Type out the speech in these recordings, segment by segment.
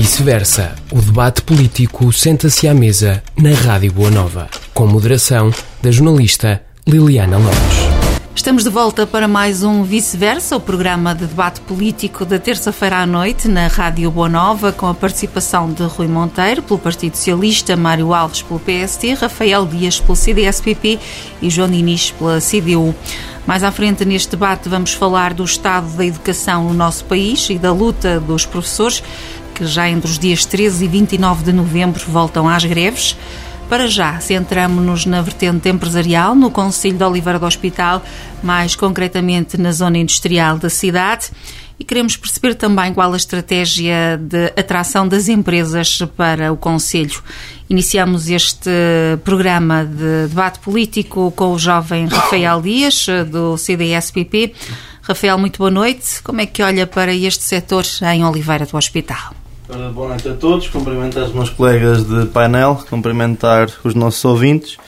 Vice-versa, o debate político senta-se à mesa na Rádio Boa Nova, com moderação da jornalista Liliana Lopes. Estamos de volta para mais um Vice-Versa, o programa de debate político da terça-feira à noite na Rádio Boa Nova, com a participação de Rui Monteiro, pelo Partido Socialista, Mário Alves, pelo PST, Rafael Dias, pelo CDSPP e João Diniz, pela CDU. Mais à frente neste debate vamos falar do estado da educação no nosso país e da luta dos professores, que já entre os dias 13 e 29 de novembro voltam às greves. Para já, centramos-nos na vertente empresarial, no Conselho de Oliveira do Hospital, mais concretamente na zona industrial da cidade. E queremos perceber também qual a estratégia de atração das empresas para o Conselho. Iniciamos este programa de debate político com o jovem Rafael Dias, do CDSPP. Rafael, muito boa noite. Como é que olha para este setor em Oliveira do Hospital? Ora, boa noite a todos, cumprimentar os meus colegas de painel, cumprimentar os nossos ouvintes.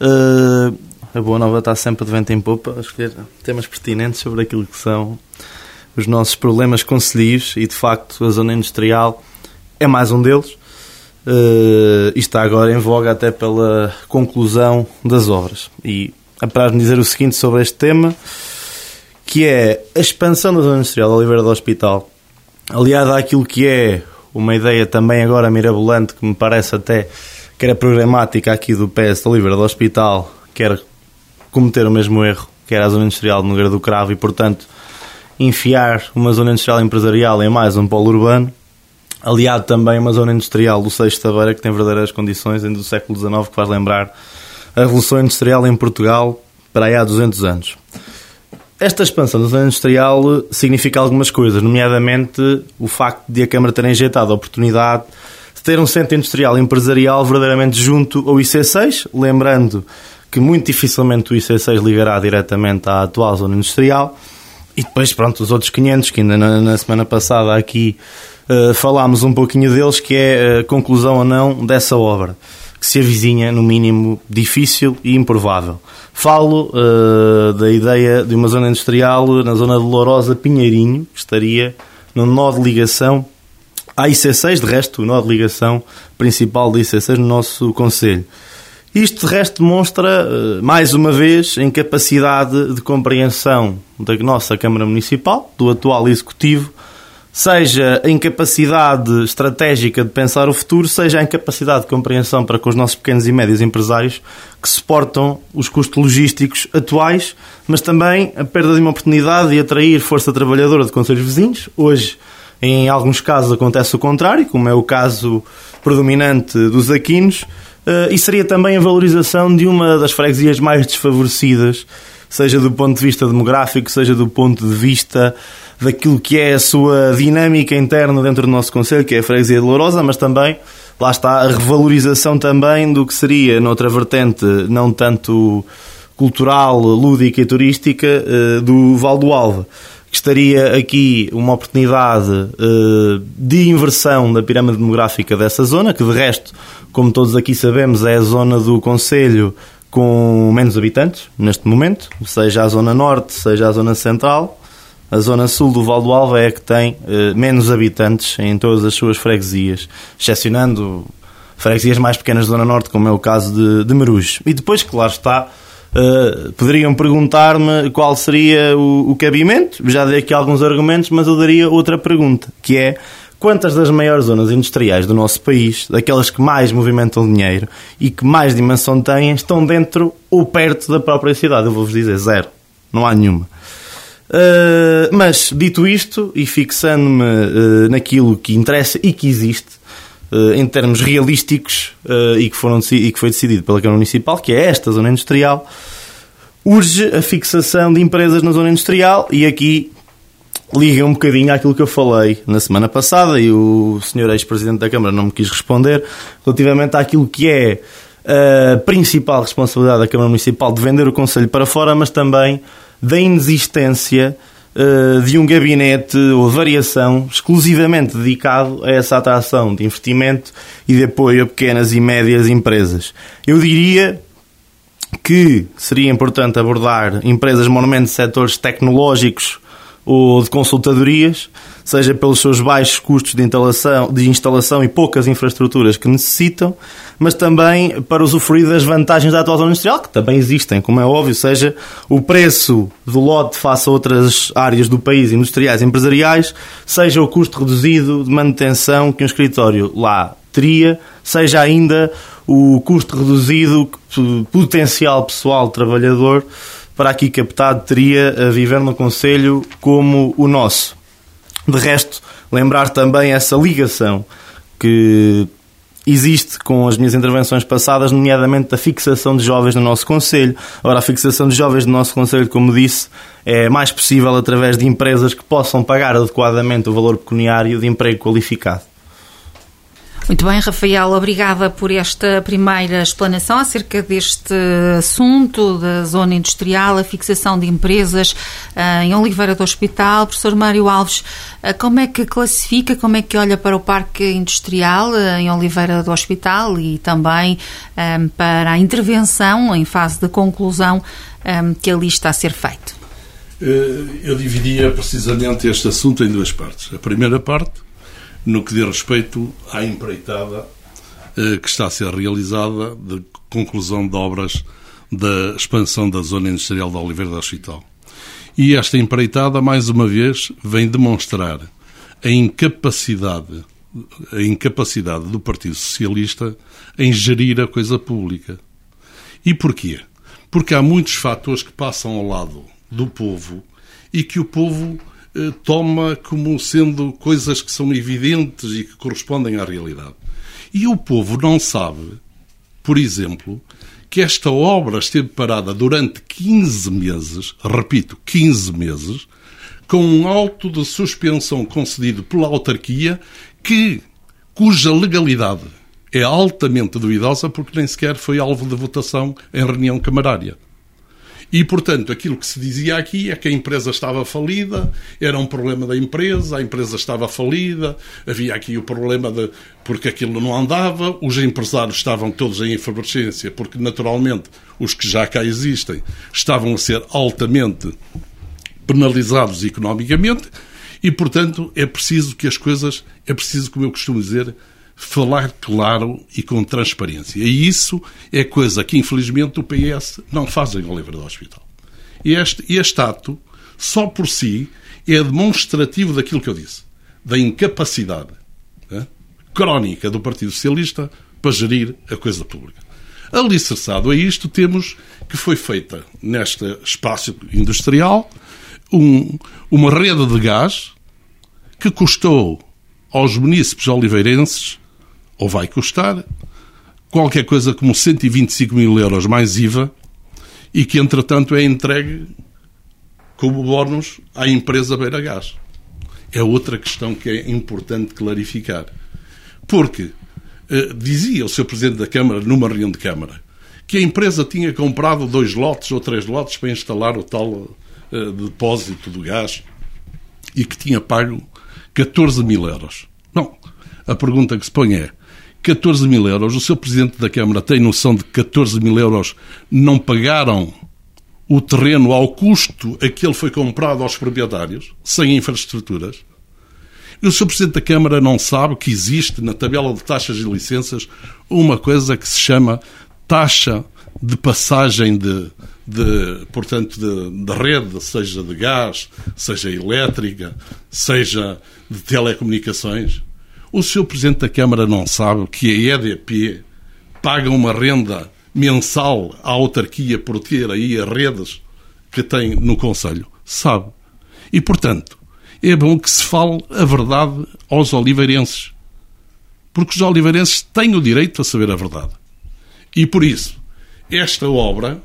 Uh, a Boa Nova está sempre de vento em popa a escolher temas pertinentes sobre aquilo que são os nossos problemas concelhios e, de facto, a zona industrial é mais um deles. Uh, e está agora em voga até pela conclusão das obras. E apraz-me dizer o seguinte sobre este tema, que é a expansão da zona industrial da Oliveira do Hospital, aliada àquilo que é uma ideia também agora mirabolante que me parece até que era programática aqui do PS de Oliveira do Hospital, que era cometer o mesmo erro, que era a zona industrial de Nogueira do Cravo e, portanto, enfiar uma zona industrial empresarial em mais um polo urbano, aliado também a uma zona industrial do Seixo Tabeira, que tem verdadeiras condições ainda do século XIX, que faz lembrar a Revolução Industrial em Portugal para aí há 200 anos. Esta expansão da zona industrial significa algumas coisas, nomeadamente o facto de a Câmara ter injetado a oportunidade de ter um centro industrial empresarial verdadeiramente junto ao IC6, lembrando que muito dificilmente o IC6 ligará diretamente à atual zona industrial. E depois, pronto, os outros 500, que ainda na, na semana passada aqui uh, falámos um pouquinho deles, que é a conclusão ou não dessa obra que se avizinha, no mínimo, difícil e improvável. Falo uh, da ideia de uma zona industrial na zona de Lourosa Pinheirinho, que estaria no nó de ligação à IC6, de resto, o nó de ligação principal da IC6 no nosso Conselho. Isto, de resto, demonstra, uh, mais uma vez, a incapacidade de compreensão da nossa Câmara Municipal, do atual Executivo, seja a incapacidade estratégica de pensar o futuro, seja a incapacidade de compreensão para com os nossos pequenos e médios empresários que suportam os custos logísticos atuais, mas também a perda de uma oportunidade de atrair força trabalhadora de conselhos vizinhos. Hoje, em alguns casos, acontece o contrário, como é o caso predominante dos aquinos, eh, e seria também a valorização de uma das freguesias mais desfavorecidas, seja do ponto de vista demográfico, seja do ponto de vista daquilo que é a sua dinâmica interna dentro do nosso Conselho, que é a freguesia de Lourosa, mas também, lá está, a revalorização também do que seria, noutra vertente, não tanto cultural, lúdica e turística, eh, do Val do Alva. Que estaria aqui uma oportunidade eh, de inversão da pirâmide demográfica dessa zona, que de resto, como todos aqui sabemos, é a zona do Conselho com menos habitantes neste momento, seja a zona norte, seja a zona central a zona sul do Val do Alva é que tem uh, menos habitantes em todas as suas freguesias, excepcionando freguesias mais pequenas da zona norte, como é o caso de, de Merujo. E depois, claro está, uh, poderiam perguntar-me qual seria o, o cabimento. Já dei aqui alguns argumentos, mas eu daria outra pergunta, que é quantas das maiores zonas industriais do nosso país, daquelas que mais movimentam dinheiro e que mais dimensão têm, estão dentro ou perto da própria cidade? Eu vou-vos dizer zero. Não há nenhuma. Uh, mas, dito isto, e fixando-me uh, naquilo que interessa e que existe, uh, em termos realísticos, e, que foram, e que foi decidido pela Câmara Municipal, que é esta zona industrial, urge a fixação de empresas na zona industrial, e aqui liga um bocadinho àquilo que eu falei na semana passada, e o senhor ex-presidente da Câmara não me quis responder, relativamente àquilo que é a principal responsabilidade da Câmara Municipal de vender o Conselho para fora, mas também da inexistência uh, de um gabinete ou variação exclusivamente dedicado a essa atração de investimento e de apoio a pequenas e médias empresas. Eu diria que seria importante abordar empresas monumentos de setores tecnológicos ou de consultadorias, seja pelos seus baixos custos de instalação, de instalação e poucas infraestruturas que necessitam, mas também para usufruir das vantagens da atual zona industrial, que também existem, como é óbvio, seja o preço do lote face a outras áreas do país, industriais e empresariais, seja o custo reduzido de manutenção que um escritório lá teria, seja ainda o custo reduzido potencial pessoal trabalhador para aqui captado teria a viver no Conselho como o nosso. De resto, lembrar também essa ligação que existe com as minhas intervenções passadas, nomeadamente da fixação de jovens no nosso Conselho. Ora, a fixação de jovens no nosso Conselho, como disse, é mais possível através de empresas que possam pagar adequadamente o valor pecuniário de emprego qualificado. Muito bem, Rafael, obrigada por esta primeira explanação acerca deste assunto da zona industrial, a fixação de empresas uh, em Oliveira do Hospital. Professor Mário Alves, uh, como é que classifica, como é que olha para o parque industrial uh, em Oliveira do Hospital e também para a intervenção em fase de conclusão que ali está a ser feito? Eu dividia precisamente este assunto em duas partes. A primeira parte no que diz respeito à empreitada eh, que está a ser realizada de conclusão de obras da expansão da zona industrial da Oliveira do Hospital. E esta empreitada, mais uma vez, vem demonstrar a incapacidade, a incapacidade do Partido Socialista em gerir a coisa pública. E porquê? Porque há muitos fatores que passam ao lado do povo e que o povo toma como sendo coisas que são evidentes e que correspondem à realidade. E o povo não sabe, por exemplo, que esta obra esteve parada durante 15 meses, repito, 15 meses, com um auto de suspensão concedido pela autarquia que, cuja legalidade é altamente duvidosa porque nem sequer foi alvo de votação em reunião camarária. E, portanto, aquilo que se dizia aqui é que a empresa estava falida, era um problema da empresa, a empresa estava falida, havia aqui o problema de porque aquilo não andava, os empresários estavam todos em efervescência, porque naturalmente os que já cá existem estavam a ser altamente penalizados economicamente e, portanto, é preciso que as coisas, é preciso, como eu costumo dizer, falar claro e com transparência. E isso é coisa que, infelizmente, o PS não faz em Oliveira do Hospital. Este, este ato, só por si, é demonstrativo daquilo que eu disse, da incapacidade né, crónica do Partido Socialista para gerir a coisa pública. Alicerçado a isto, temos que foi feita neste espaço industrial um, uma rede de gás que custou aos munícipes oliveirenses ou vai custar qualquer coisa como 125 mil euros mais IVA e que, entretanto, é entregue como bónus à empresa Beira Gás. É outra questão que é importante clarificar. Porque eh, dizia o Sr. Presidente da Câmara, numa reunião de Câmara, que a empresa tinha comprado dois lotes ou três lotes para instalar o tal eh, depósito do gás e que tinha pago 14 mil euros. Não. A pergunta que se põe é: 14 mil euros. O seu Presidente da Câmara tem noção de que 14 mil euros não pagaram o terreno ao custo a que ele foi comprado aos proprietários, sem infraestruturas? E o Sr. Presidente da Câmara não sabe que existe na tabela de taxas e licenças uma coisa que se chama taxa de passagem de, de portanto, de, de, rede, seja de gás, seja elétrica, seja de telecomunicações. O seu Presidente da Câmara não sabe que a EDP paga uma renda mensal à autarquia por ter aí as redes que tem no Conselho? Sabe. E, portanto, é bom que se fale a verdade aos oliveirenses. Porque os oliveirenses têm o direito a saber a verdade. E por isso, esta obra,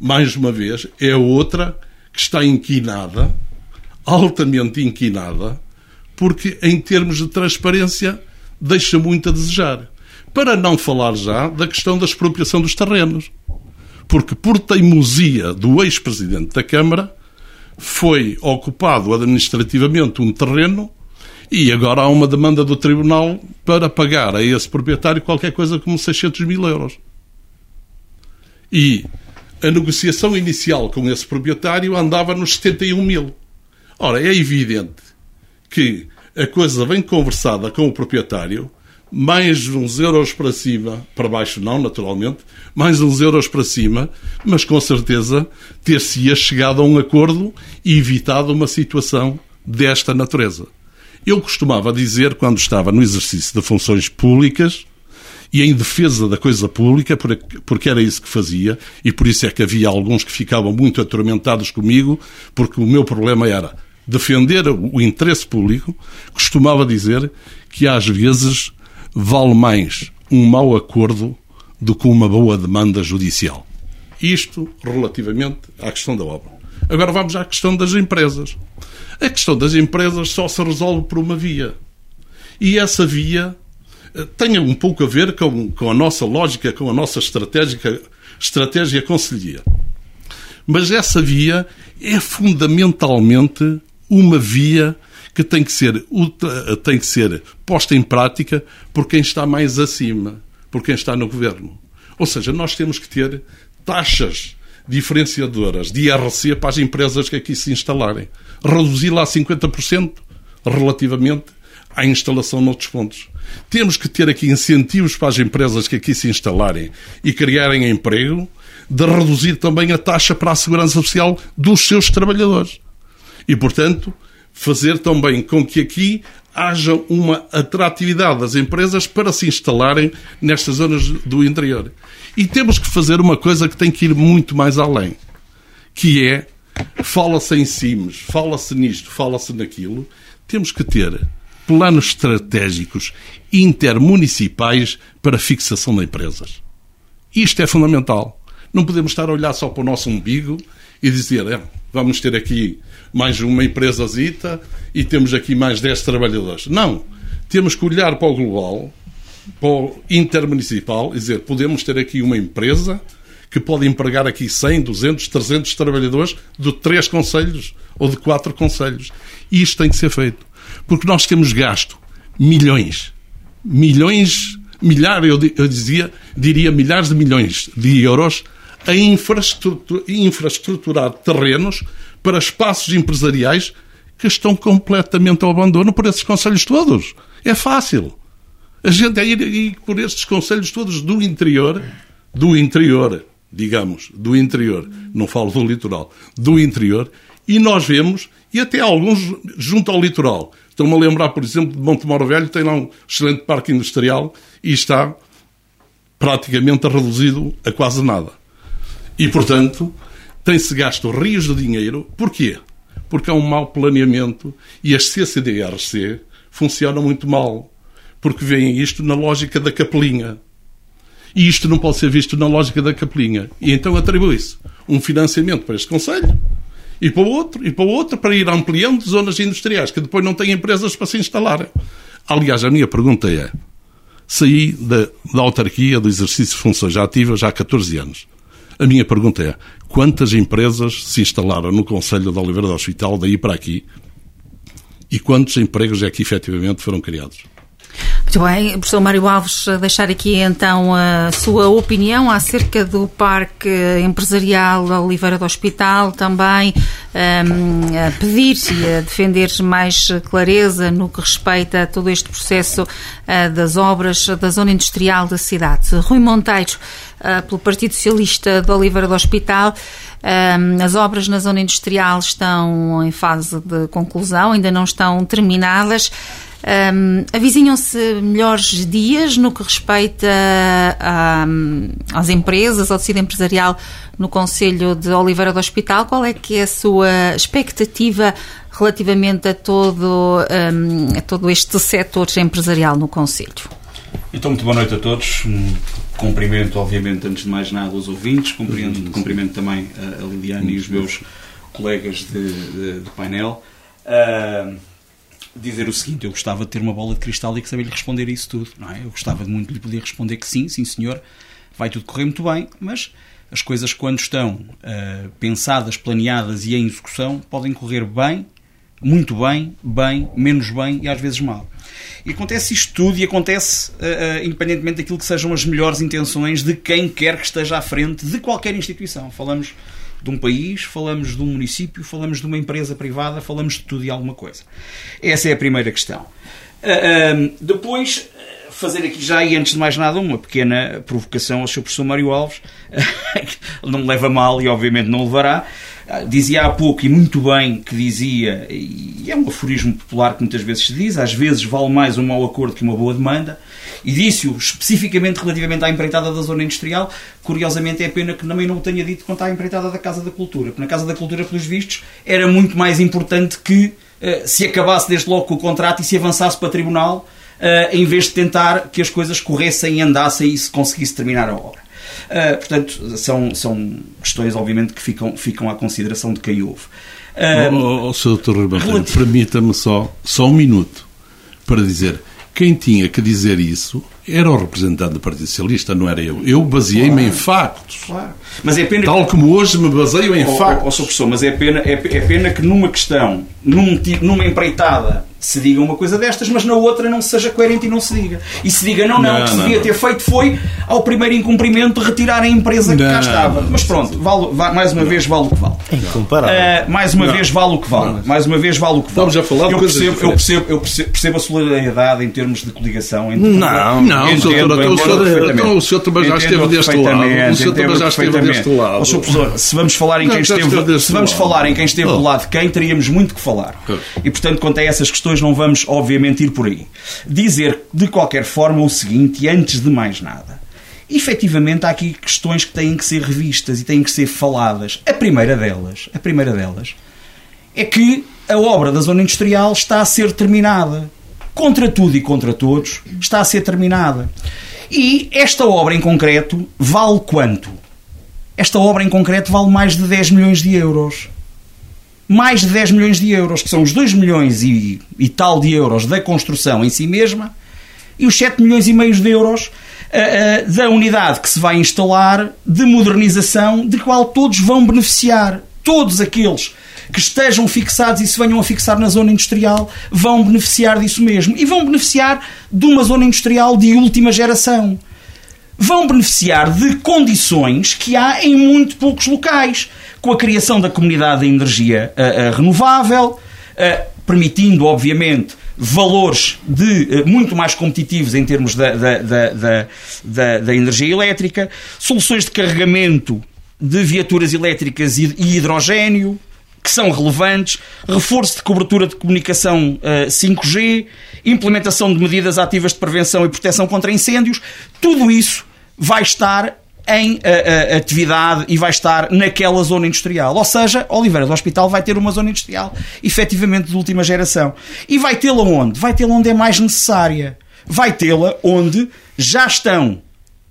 mais uma vez, é outra que está inquinada, altamente inquinada, porque em termos de transparência deixa muito a desejar. Para não falar já da questão da expropriação dos terrenos. Porque por teimosia do ex-presidente da Câmara foi ocupado administrativamente um terreno e agora há uma demanda do Tribunal para pagar a esse proprietário qualquer coisa como 600 mil euros. E a negociação inicial com esse proprietário andava nos 71 mil. Ora, é evidente que a coisa vem conversada com o proprietário, mais uns euros para cima, para baixo não, naturalmente, mais uns euros para cima, mas com certeza ter-se-ia chegado a um acordo e evitado uma situação desta natureza. Eu costumava dizer, quando estava no exercício de funções públicas e em defesa da coisa pública, porque era isso que fazia, e por isso é que havia alguns que ficavam muito atormentados comigo, porque o meu problema era defender o interesse público, costumava dizer que às vezes vale mais um mau acordo do que uma boa demanda judicial. Isto relativamente à questão da obra. Agora vamos à questão das empresas. A questão das empresas só se resolve por uma via. E essa via eh, tem um pouco a ver com, com a nossa lógica, com a nossa estratégia, estratégia conselhia. Mas essa via é fundamentalmente uma via que tem que ser, tem que ser posta em prática por quem está mais acima, por quem está no governo. Ou seja, nós temos que ter taxas diferenciadoras de IRC para as empresas que aqui se instalarem. Reduzi-la a 50% relativamente à instalação noutros pontos. Temos que ter aqui incentivos para as empresas que aqui se instalarem e criarem emprego, de reduzir também a taxa para a segurança social dos seus trabalhadores. E, portanto, fazer também com que aqui haja uma atratividade das empresas para se instalarem nestas zonas do interior. E temos que fazer uma coisa que tem que ir muito mais além, que é fala-se em CIMES, fala-se nisto, fala-se naquilo, temos que ter planos estratégicos intermunicipais para fixação de empresas. Isto é fundamental. Não podemos estar a olhar só para o nosso umbigo e dizer, é, vamos ter aqui mais uma empresa zita e temos aqui mais 10 trabalhadores. Não. Temos que olhar para o global, para o intermunicipal e dizer, podemos ter aqui uma empresa que pode empregar aqui 100, 200, 300 trabalhadores de três conselhos ou de quatro conselhos. E isto tem que ser feito. Porque nós temos gasto milhões, milhões, milhares, eu dizia, diria milhares de milhões de euros a infraestrutura, infraestruturar terrenos para espaços empresariais que estão completamente ao abandono por esses conselhos todos. É fácil. A gente é ir, ir por estes conselhos todos do interior, do interior, digamos, do interior, não falo do litoral, do interior, e nós vemos, e até alguns junto ao litoral. Estão-me a lembrar, por exemplo, de Montemor Velho, tem lá um excelente parque industrial e está praticamente reduzido a quase nada. E, portanto, tem-se gasto rios de dinheiro. Porquê? Porque há um mau planeamento e as CCDRC funcionam muito mal. Porque veem isto na lógica da capelinha. E isto não pode ser visto na lógica da capelinha. E então atribui-se um financiamento para este Conselho e para o outro, e para o outro, para ir ampliando zonas industriais que depois não têm empresas para se instalar. Aliás, a minha pergunta é: saí da, da autarquia do exercício de funções ativas já há 14 anos. A minha pergunta é: quantas empresas se instalaram no Conselho de Oliveira do Hospital, daí para aqui, e quantos empregos é que efetivamente foram criados? Muito bem, professor Mário Alves, deixar aqui então a sua opinião acerca do Parque Empresarial Oliveira do Hospital, também um, a pedir e a defender mais clareza no que respeita a todo este processo uh, das obras da zona industrial da cidade. Rui Monteiro, uh, pelo Partido Socialista de Oliveira do Hospital, um, as obras na zona industrial estão em fase de conclusão, ainda não estão terminadas. Um, Avizinham-se melhores dias no que respeita a, às empresas, ao tecido empresarial no Conselho de Oliveira do Hospital. Qual é que é a sua expectativa relativamente a todo, um, a todo este setor empresarial no Conselho? Então, muito boa noite a todos. Um cumprimento, obviamente, antes de mais nada, os ouvintes. Cumprimento, cumprimento também a Liliana e os meus colegas de, de, de painel. Uh, dizer o seguinte: eu gostava de ter uma bola de cristal e que saber lhe responder isso tudo, não é? Eu gostava muito de lhe poder responder que sim, sim senhor, vai tudo correr muito bem, mas as coisas quando estão uh, pensadas, planeadas e em execução podem correr bem, muito bem, bem, menos bem e às vezes mal. E acontece isto tudo e acontece uh, uh, independentemente daquilo que sejam as melhores intenções de quem quer que esteja à frente de qualquer instituição. Falamos de um país, falamos de um município, falamos de uma empresa privada, falamos de tudo e alguma coisa. Essa é a primeira questão. Uh, depois, fazer aqui já, e antes de mais nada, uma pequena provocação ao seu professor Mário Alves. não me leva mal e obviamente não levará. Dizia há pouco, e muito bem, que dizia, e é um aforismo popular que muitas vezes se diz, às vezes vale mais um mau acordo que uma boa demanda, e disse-o especificamente relativamente à empreitada da zona industrial. Curiosamente, é pena que também não o tenha dito quanto à empreitada da Casa da Cultura, porque na Casa da Cultura, pelos vistos, era muito mais importante que uh, se acabasse desde logo com o contrato e se avançasse para tribunal, uh, em vez de tentar que as coisas corressem e andassem e se conseguisse terminar a obra. Uh, portanto, são, são questões, obviamente, que ficam, ficam à consideração de quem ouve. Uh, oh, oh, Sr. Dr. Ribeiro, permita-me só, só um minuto para dizer quem tinha que dizer isso era o representante do Partido Socialista, não era eu. Eu baseei-me claro, em factos. Claro. Mas é pena Tal que... como hoje me baseio em oh, factos. Oh, oh, professor, mas é pena, é, é pena que numa questão, num, numa empreitada se diga uma coisa destas, mas na outra não seja coerente e não se diga. E se diga, não, não, não o que se devia não. ter feito foi, ao primeiro incumprimento, retirar a empresa que cá estava. Mas pronto, vale, vale, mais uma vez vale o que vale. Uh, mais uma vez vale o que vale. Mais uma vez vale o que vale. Estamos a falar eu coisas percebo, eu percebo, eu percebo, percebo, a solidariedade em termos de coligação. Entre não, não, o senhor, o senhor também já esteve deste lado. O senhor também já esteve deste lado. Se vamos falar em quem esteve, se vamos falar em quem esteve do lado de quem, teríamos muito que falar. E portanto, quanto a essas questões, não vamos, obviamente, ir por aí. Dizer, de qualquer forma, o seguinte, antes de mais nada. Efetivamente, há aqui questões que têm que ser revistas e têm que ser faladas. A primeira delas, a primeira delas, é que a obra da zona industrial está a ser terminada. Contra tudo e contra todos, está a ser terminada. E esta obra em concreto vale quanto? Esta obra em concreto vale mais de 10 milhões de euros mais de 10 milhões de euros, que são os 2 milhões e, e tal de euros da construção em si mesma, e os 7 milhões e meio de euros uh, uh, da unidade que se vai instalar de modernização, de qual todos vão beneficiar. Todos aqueles que estejam fixados e se venham a fixar na zona industrial vão beneficiar disso mesmo. E vão beneficiar de uma zona industrial de última geração. Vão beneficiar de condições que há em muito poucos locais com a criação da comunidade de energia uh, uh, renovável, uh, permitindo, obviamente, valores de muito mais competitivos em termos da, da, da, da, da energia elétrica, soluções de carregamento de viaturas elétricas e, e hidrogênio, que são relevantes, reforço de cobertura de comunicação uh, 5G, implementação de medidas ativas de prevenção e proteção contra incêndios, tudo isso vai estar em uh, uh, atividade e vai estar naquela zona industrial. Ou seja, Oliveira do Hospital vai ter uma zona industrial efetivamente de última geração. E vai tê-la onde? Vai tê-la onde é mais necessária. Vai tê-la onde já estão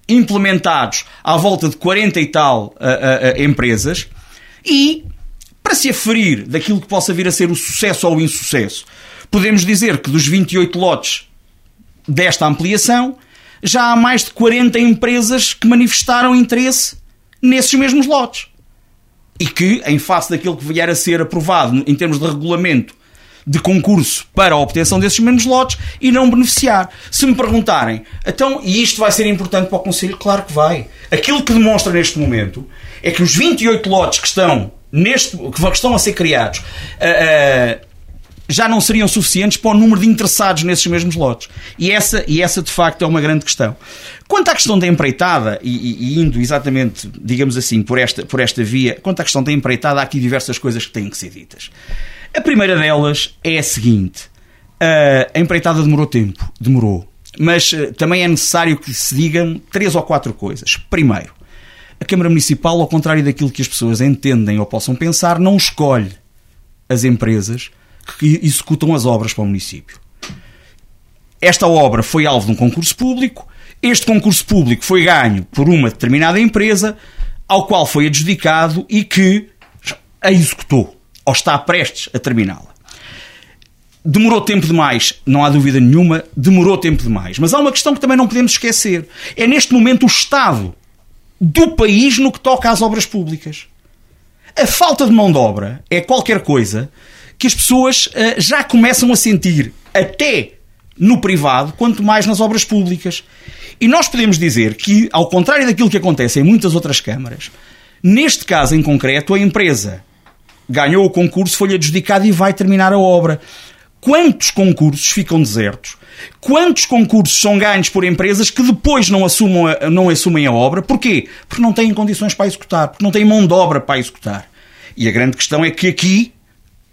implementados à volta de 40 e tal uh, empresas e, para se aferir daquilo que possa vir a ser o sucesso ou o insucesso, podemos dizer que dos 28 lotes desta ampliação, já há mais de 40 empresas que manifestaram interesse nesses mesmos lotes. E que, em face daquilo que vier a ser aprovado em termos de regulamento de concurso para a obtenção desses mesmos lotes e não beneficiar. Se me perguntarem, então, e isto vai ser importante para o Conselho? Claro que vai. Aquilo que demonstra neste momento é que os 28 lotes que estão, neste, que estão a ser criados, uh, uh, já não seriam suficientes para o número de interessados nesses mesmos lotes. E essa, e essa de facto, é uma grande questão. Quanto à questão da empreitada, e, e, indo exatamente, digamos assim, por esta, por esta via, quanto à questão da empreitada, há aqui diversas coisas que têm que ser ditas. A primeira delas é a seguinte: a empreitada demorou tempo, demorou. Mas eh, também é necessário que se digam três ou quatro coisas. Primeiro, a Câmara Municipal, ao contrário daquilo que as pessoas entendem ou possam pensar, não escolhe as empresas que executam as obras para o município. Esta obra foi alvo de um concurso público. Este concurso público foi ganho por uma determinada empresa, ao qual foi adjudicado e que a executou, ou está prestes a terminá-la. Demorou tempo demais, não há dúvida nenhuma, demorou tempo demais. Mas há uma questão que também não podemos esquecer. É neste momento o Estado do país no que toca às obras públicas. A falta de mão de obra é qualquer coisa que as pessoas uh, já começam a sentir, até no privado, quanto mais nas obras públicas. E nós podemos dizer que, ao contrário daquilo que acontece em muitas outras câmaras, Neste caso em concreto, a empresa ganhou o concurso, foi-lhe adjudicado e vai terminar a obra. Quantos concursos ficam desertos? Quantos concursos são ganhos por empresas que depois não, assumam a, não assumem a obra? Porquê? Porque não têm condições para executar, porque não têm mão de obra para executar. E a grande questão é que aqui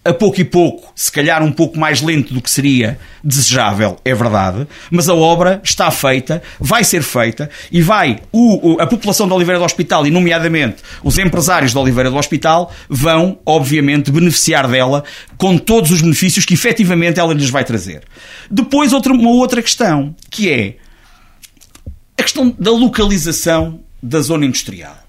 a pouco e pouco, se calhar um pouco mais lento do que seria desejável, é verdade, mas a obra está feita, vai ser feita e vai o, a população de Oliveira do Hospital, e nomeadamente os empresários de Oliveira do Hospital, vão, obviamente, beneficiar dela com todos os benefícios que efetivamente ela lhes vai trazer. Depois, outra, uma outra questão, que é a questão da localização da zona industrial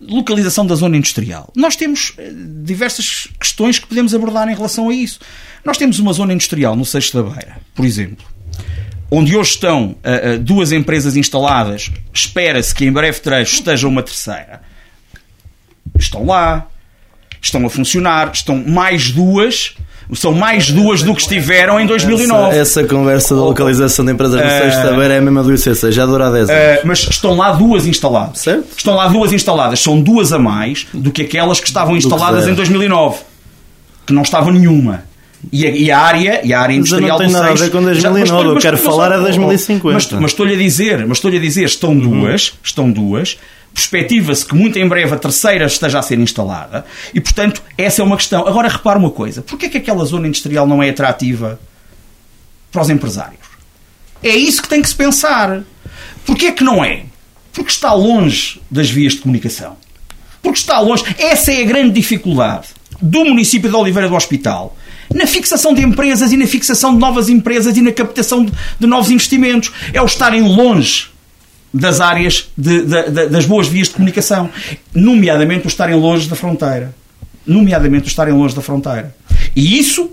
localização da zona industrial. Nós temos eh, diversas questões que podemos abordar em relação a isso. Nós temos uma zona industrial no Seixo da Beira, por exemplo, onde hoje estão uh, duas empresas instaladas, espera-se que em breve trecho esteja uma terceira. Estão lá, estão a funcionar, estão mais duas são mais duas do que estiveram em 2009. Essa, essa conversa da localização de empresas no uh, sexta-feira é a mesma do ICC, já dura 10 anos. Uh, mas estão lá duas instaladas. Certo? Estão lá duas instaladas. São duas a mais do que aquelas que estavam instaladas que em 2009. Que não estava nenhuma. E a, e a, área, e a área industrial mas não tem nada a ver com 2009, já, mas, eu quero falar a 2050. Mas, mas estou-lhe a dizer, mas estou-lhe a dizer, estão uhum. duas, estão duas, perspectiva-se que muito em breve a terceira esteja a ser instalada e, portanto, essa é uma questão. Agora, repare uma coisa: porquê é que aquela zona industrial não é atrativa para os empresários? É isso que tem que se pensar. Porquê é que não é? Porque está longe das vias de comunicação. Porque está longe. Essa é a grande dificuldade do município de Oliveira do Hospital na fixação de empresas e na fixação de novas empresas e na captação de, novos investimentos. É o estarem longe das áreas de, de, das boas vias de comunicação, nomeadamente o estarem longe da fronteira. Nomeadamente o estarem longe da fronteira. E isso,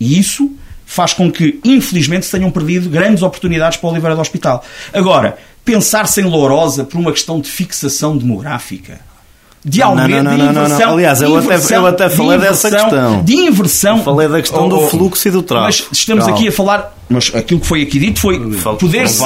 e isso faz com que, infelizmente, se tenham perdido grandes oportunidades para o Oliveira do Hospital. Agora, pensar-se em Lourosa por uma questão de fixação demográfica de aumento, não, não, não, de inversão. Aliás, eu até, eu até falei de dessa questão. De inversão. Eu falei da questão oh, do fluxo e do tráfego. Mas estamos Calma. aqui a falar, mas aquilo que foi aqui dito foi poder-se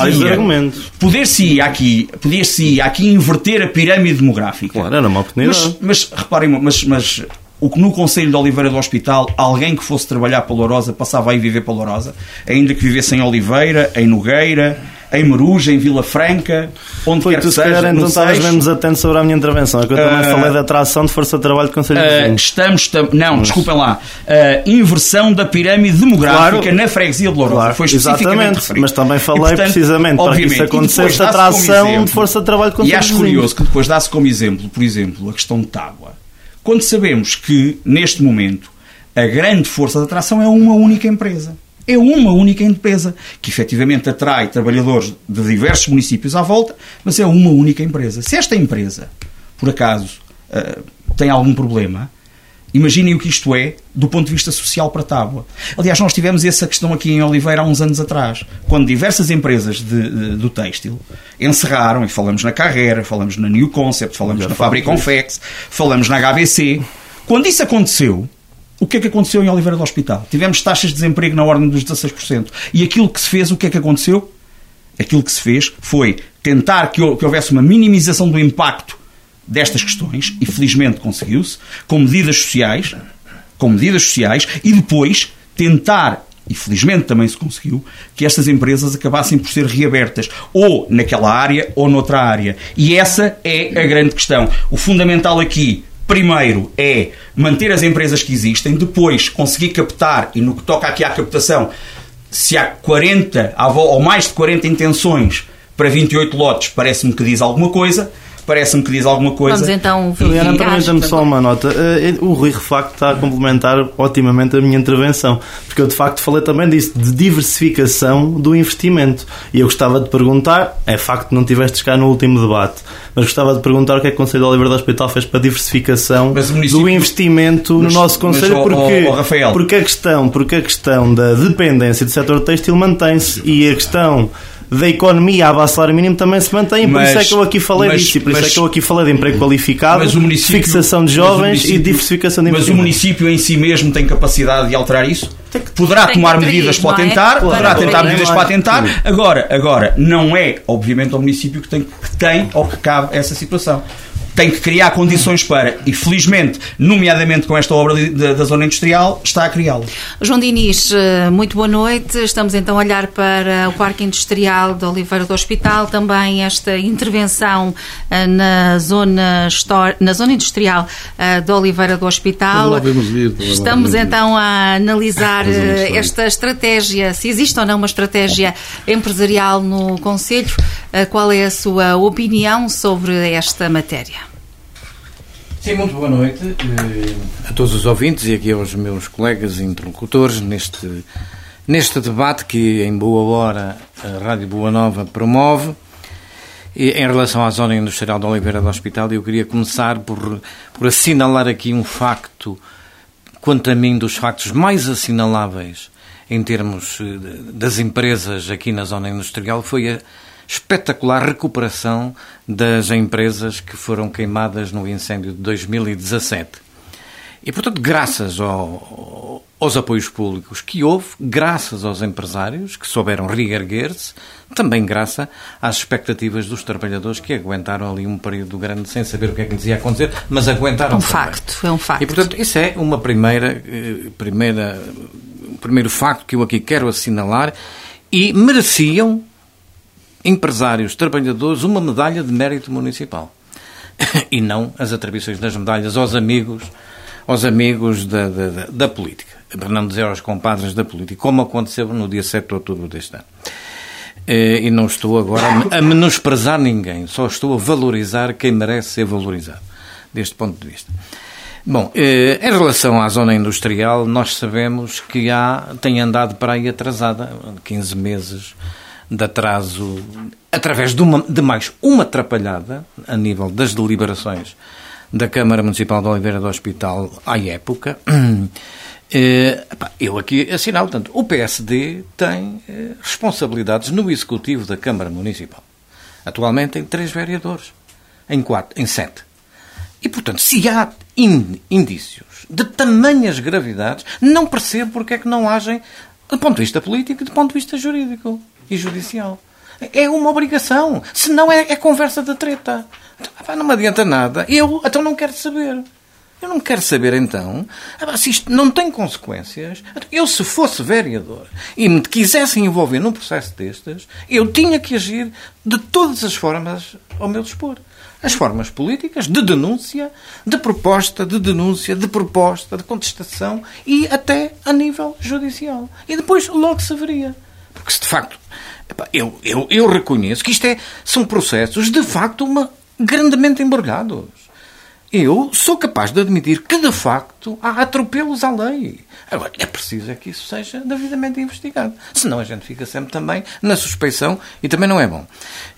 poder-se aqui, poder-se aqui inverter a pirâmide demográfica. Claro, era uma oportunidade. Mas, mas reparem, mas, mas o que no Conselho de Oliveira do Hospital, alguém que fosse trabalhar para Lourosa passava a ir viver para Lourosa, ainda que vivesse em Oliveira, em Nogueira, em Meruja, em Vila Franca, onde Foi, quer tu que seja. Calhar, então estavas atento sobre a minha intervenção. É que eu também uh, falei da atração de força de trabalho de Conselho uh, de Estamos, tam, não, Mas... desculpem lá, uh, inversão da pirâmide demográfica claro, na freguesia de Lourosa. Claro, Foi especificamente exatamente, Mas também falei e, portanto, precisamente para que isso acontecesse atração exemplo, de força de trabalho de Conselho E acho curioso que depois dá-se como exemplo, por exemplo, a questão de Tábua. Quando sabemos que, neste momento, a grande força de atração é uma única empresa é uma única empresa que efetivamente atrai trabalhadores de diversos municípios à volta, mas é uma única empresa. Se esta empresa, por acaso, uh, tem algum problema, imaginem o que isto é do ponto de vista social para a Tábua. Aliás, nós tivemos essa questão aqui em Oliveira há uns anos atrás, quando diversas empresas de, de, do têxtil encerraram, e falamos na Carrera, falamos na New Concept, falamos na Fábrica Confex, falamos na HBC. Quando isso aconteceu, o que é que aconteceu em Oliveira do Hospital? Tivemos taxas de desemprego na ordem dos 16%. E aquilo que se fez, o que é que aconteceu? Aquilo que se fez foi tentar que houvesse uma minimização do impacto destas questões, e felizmente conseguiu-se, com medidas sociais, com medidas sociais, e depois tentar, e felizmente também se conseguiu, que estas empresas acabassem por ser reabertas, ou naquela área ou noutra área. E essa é a grande questão. O fundamental aqui Primeiro é manter as empresas que existem, depois conseguir captar, e no que toca aqui à captação, se há 40 ou mais de 40 intenções para 28 lotes, parece-me que diz alguma coisa parece-me que diz alguma coisa. Vamos então verificar. permita-me só uma nota. Eh, o Rui, de facto, está a complementar otimamente a minha intervenção, porque eu, de facto, falei também disso, de diversificação do investimento. E eu gostava de perguntar, é facto que não tiveste cá no último debate, mas gostava de perguntar o que é que o Conselho de Oliveira do Hospital fez para a diversificação do investimento mas, no nosso Conselho, porque, porque, a questão, porque a questão da dependência do setor têxtil mantém-se e a questão da economia à base salário mínimo também se mantém. Por isso é que eu aqui falei mas, disso. Por mas, isso é que eu aqui falei de emprego qualificado, fixação de jovens e diversificação de Mas o município em si mesmo tem capacidade de alterar isso? Poderá tomar medidas para é? tentar, poderá tentar medidas para tentar. Agora, agora, não é, obviamente, o município que tem, que tem ou que cabe essa situação. Tem que criar condições para, e felizmente, nomeadamente com esta obra da, da zona industrial, está a criá-la. João Diniz, eh, muito boa noite. Estamos então a olhar para o Parque Industrial de Oliveira do Hospital, também esta intervenção eh, na zona, na zona industrial eh, de Oliveira do Hospital. Estamos então a analisar esta estratégia, se existe ou não uma estratégia empresarial no Conselho. Qual é a sua opinião sobre esta matéria? Sim, muito boa noite eh, a todos os ouvintes e aqui aos meus colegas interlocutores neste, neste debate que, em boa hora, a Rádio Boa Nova promove. E, em relação à zona industrial de Oliveira do Hospital, eu queria começar por, por assinalar aqui um facto, quanto a mim, dos factos mais assinaláveis em termos eh, das empresas aqui na zona industrial, foi a espetacular recuperação das empresas que foram queimadas no incêndio de 2017. E, portanto, graças ao, aos apoios públicos que houve, graças aos empresários que souberam reerguer-se, também graças às expectativas dos trabalhadores que aguentaram ali um período grande sem saber o que é que lhes ia acontecer, mas aguentaram. É um também. facto, é um facto. E, portanto, isso é uma primeira, eh, primeira, primeiro facto que eu aqui quero assinalar e mereciam empresários, trabalhadores, uma medalha de mérito municipal. e não as atribuições das medalhas aos amigos, aos amigos da, da, da, política. Para não dizer aos compadres da política, como aconteceu no dia 7 de outubro deste ano. Eh, e não estou agora a menosprezar ninguém, só estou a valorizar quem merece ser valorizado, deste ponto de vista. Bom, eh, em relação à zona industrial, nós sabemos que há, tem andado para aí atrasada, 15 meses de atraso através de, uma, de mais uma atrapalhada a nível das deliberações da Câmara Municipal de Oliveira do Hospital à época. Eh, eu aqui assinalo, portanto, o PSD tem eh, responsabilidades no Executivo da Câmara Municipal. Atualmente tem três vereadores, em quatro, em sete. E, portanto, se há indícios de tamanhas gravidades, não percebo porque é que não agem do ponto de vista político e do ponto de vista jurídico e judicial. É uma obrigação. Senão é, é conversa de treta. Então, não me adianta nada. Eu então não quero saber. Eu não quero saber então se isto não tem consequências. Eu, se fosse vereador e me quisesse envolver num processo destes, eu tinha que agir de todas as formas ao meu dispor. As formas políticas, de denúncia, de proposta, de denúncia, de proposta, de contestação e até a nível judicial. E depois logo se veria. Porque se de facto. Eu, eu, eu reconheço que isto é, são processos de facto uma, grandemente embrulhados. Eu sou capaz de admitir que, de facto, há atropelos à lei. Agora, é preciso é que isso seja devidamente investigado. Senão a gente fica sempre também na suspeição e também não é bom.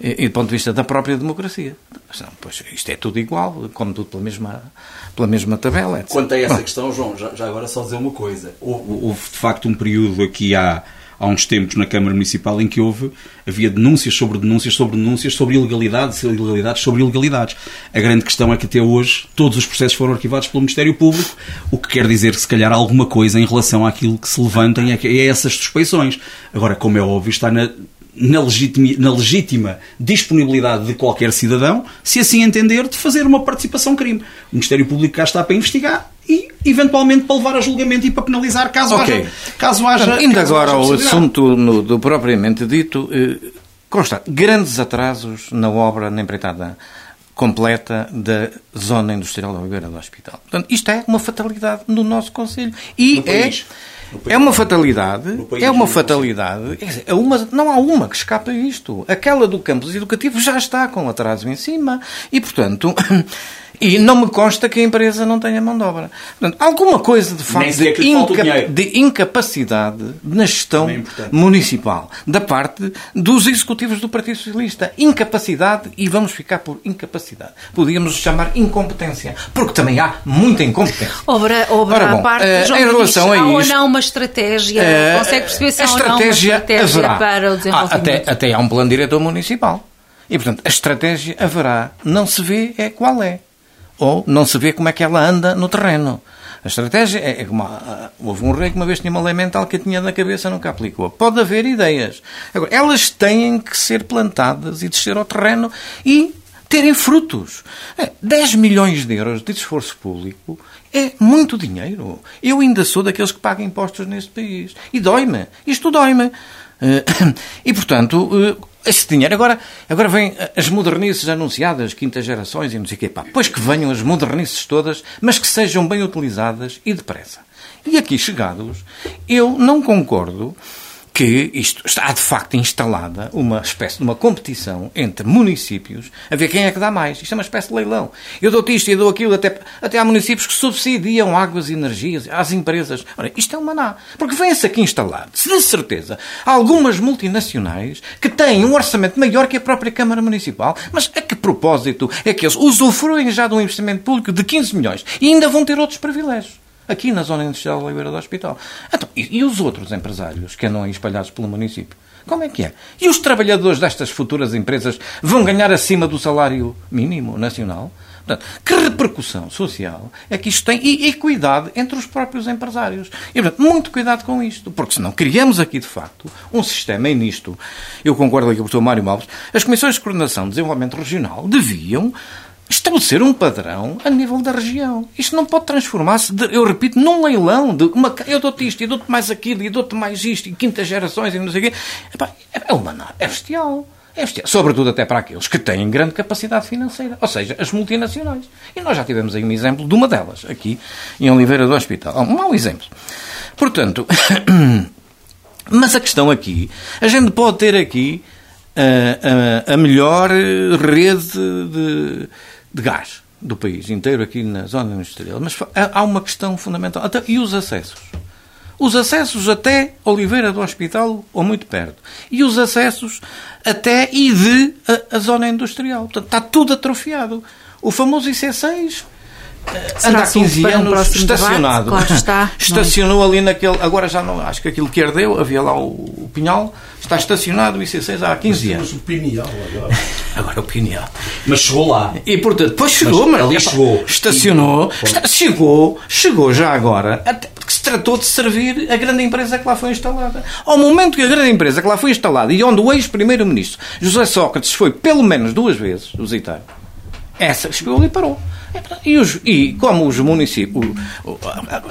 E, e do ponto de vista da própria democracia. Senão, pois, isto é tudo igual, como tudo pela mesma, pela mesma tabela. Etc. Quanto a essa bom. questão, João, já, já, agora só dizer uma coisa. Houve, houve de facto um período aqui há há uns tempos na Câmara Municipal em que houve, havia denúncias sobre denúncias sobre denúncias sobre ilegalidades, ilegalidades sobre ilegalidades. A grande questão é que até hoje todos os processos foram arquivados pelo Ministério Público, o que quer dizer que se calhar alguma coisa em relação àquilo que se levantem é, é essas suspeições. Agora, como é óbvio, está na na, na legítima disponibilidade de qualquer cidadão, se assim entender, de fazer uma participação crime. O Ministério Público cá está para investigar e, eventualmente, para levar a julgamento e para penalizar caso okay. haja. Caso haja Indo agora ao assunto no, do propriamente dito, eh, consta grandes atrasos na obra, na empreitada completa da zona industrial da Oliveira do Hospital. Portanto, isto é uma fatalidade no nosso Conselho. E é. É uma fatalidade, é uma fatalidade. É uma, não há uma que escapa a isto. Aquela do campus educativo já está com atraso em cima e, portanto, E não me consta que a empresa não tenha mão de obra. Portanto, alguma coisa de facto de, inca de, incapacidade na gestão municipal da parte dos executivos do Partido Socialista. Incapacidade, e vamos ficar por incapacidade. Podíamos chamar incompetência, porque também há muita incompetência. Obra, obra Ora, bom, parte, uh, em relação a isto, há ou não uma estratégia? Uh, consegue perceber se há ou não uma estratégia haverá. para o desenvolvimento? Ah, até, até há um plano diretor municipal. E, portanto, a estratégia haverá. Não se vê é qual é ou não se vê como é que ela anda no terreno. A estratégia é, como. Houve um rei que uma vez tinha uma lei mental que tinha na cabeça nunca aplicou. Pode haver ideias. Agora, elas têm que ser plantadas e descer ao terreno e terem frutos. 10 milhões de euros de esforço público é muito dinheiro. Eu ainda sou daqueles que pagam impostos neste país. E dói-me. Isto dói-me. E, portanto, esse dinheiro. Agora, agora vêm as modernices anunciadas, quintas gerações e não sei o quê. Pá, pois que venham as modernices todas, mas que sejam bem utilizadas e depressa. E aqui chegados, eu não concordo que isto está de facto instalada uma espécie de uma competição entre municípios a ver quem é que dá mais. Isto é uma espécie de leilão. Eu dou-te isto e dou aquilo, até, até há municípios que subsidiam águas e energias às empresas. Ora, isto é um maná. Porque vem-se aqui instalar, se de certeza, algumas multinacionais que têm um orçamento maior que a própria Câmara Municipal. Mas a que propósito é que eles usufruem já de um investimento público de 15 milhões e ainda vão ter outros privilégios? Aqui na zona industrial Oliveira do Hospital. Então, e, e os outros empresários que andam aí espalhados pelo município? Como é que é? E os trabalhadores destas futuras empresas vão ganhar acima do salário mínimo nacional? Portanto, que repercussão social é que isto tem? E equidade entre os próprios empresários. E, portanto, muito cuidado com isto, porque senão criamos aqui, de facto, um sistema, e nisto eu concordo aqui com o Sr. Mário Malves, as comissões de coordenação de desenvolvimento regional deviam estabelecer um padrão a nível da região. Isto não pode transformar-se, eu repito, num leilão de uma, eu dou-te isto, eu dou-te mais aquilo, e dou-te mais isto, e quintas gerações, e não sei o quê. Epá, é, uma, é bestial. É bestial. Sobretudo até para aqueles que têm grande capacidade financeira, ou seja, as multinacionais. E nós já tivemos aí um exemplo de uma delas, aqui em Oliveira do Hospital. Um mau exemplo. Portanto, mas a questão aqui, a gente pode ter aqui a, a, a melhor rede de de gás do país inteiro, aqui na zona industrial. Mas há uma questão fundamental. Até, e os acessos? Os acessos até Oliveira do Hospital, ou muito perto. E os acessos até e de a, a zona industrial. Portanto, está tudo atrofiado. O famoso IC6 anda há 15 anos estacionado. Debate, claro está, Estacionou ali naquele. Agora já não. Acho que aquilo que herdeu, havia lá o, o Pinhal, está estacionado o IC6 há 15 anos. o Pinhal agora. Agora o Pinhal. Mas chegou lá. E portanto, depois chegou, mas, mas ali chegou. Estacionou, está, chegou, chegou já agora, até porque se tratou de servir a grande empresa que lá foi instalada. Ao momento que a grande empresa que lá foi instalada e onde o ex-primeiro-ministro José Sócrates foi pelo menos duas vezes visitar, essa chegou ali e parou. E, os, e como os municípios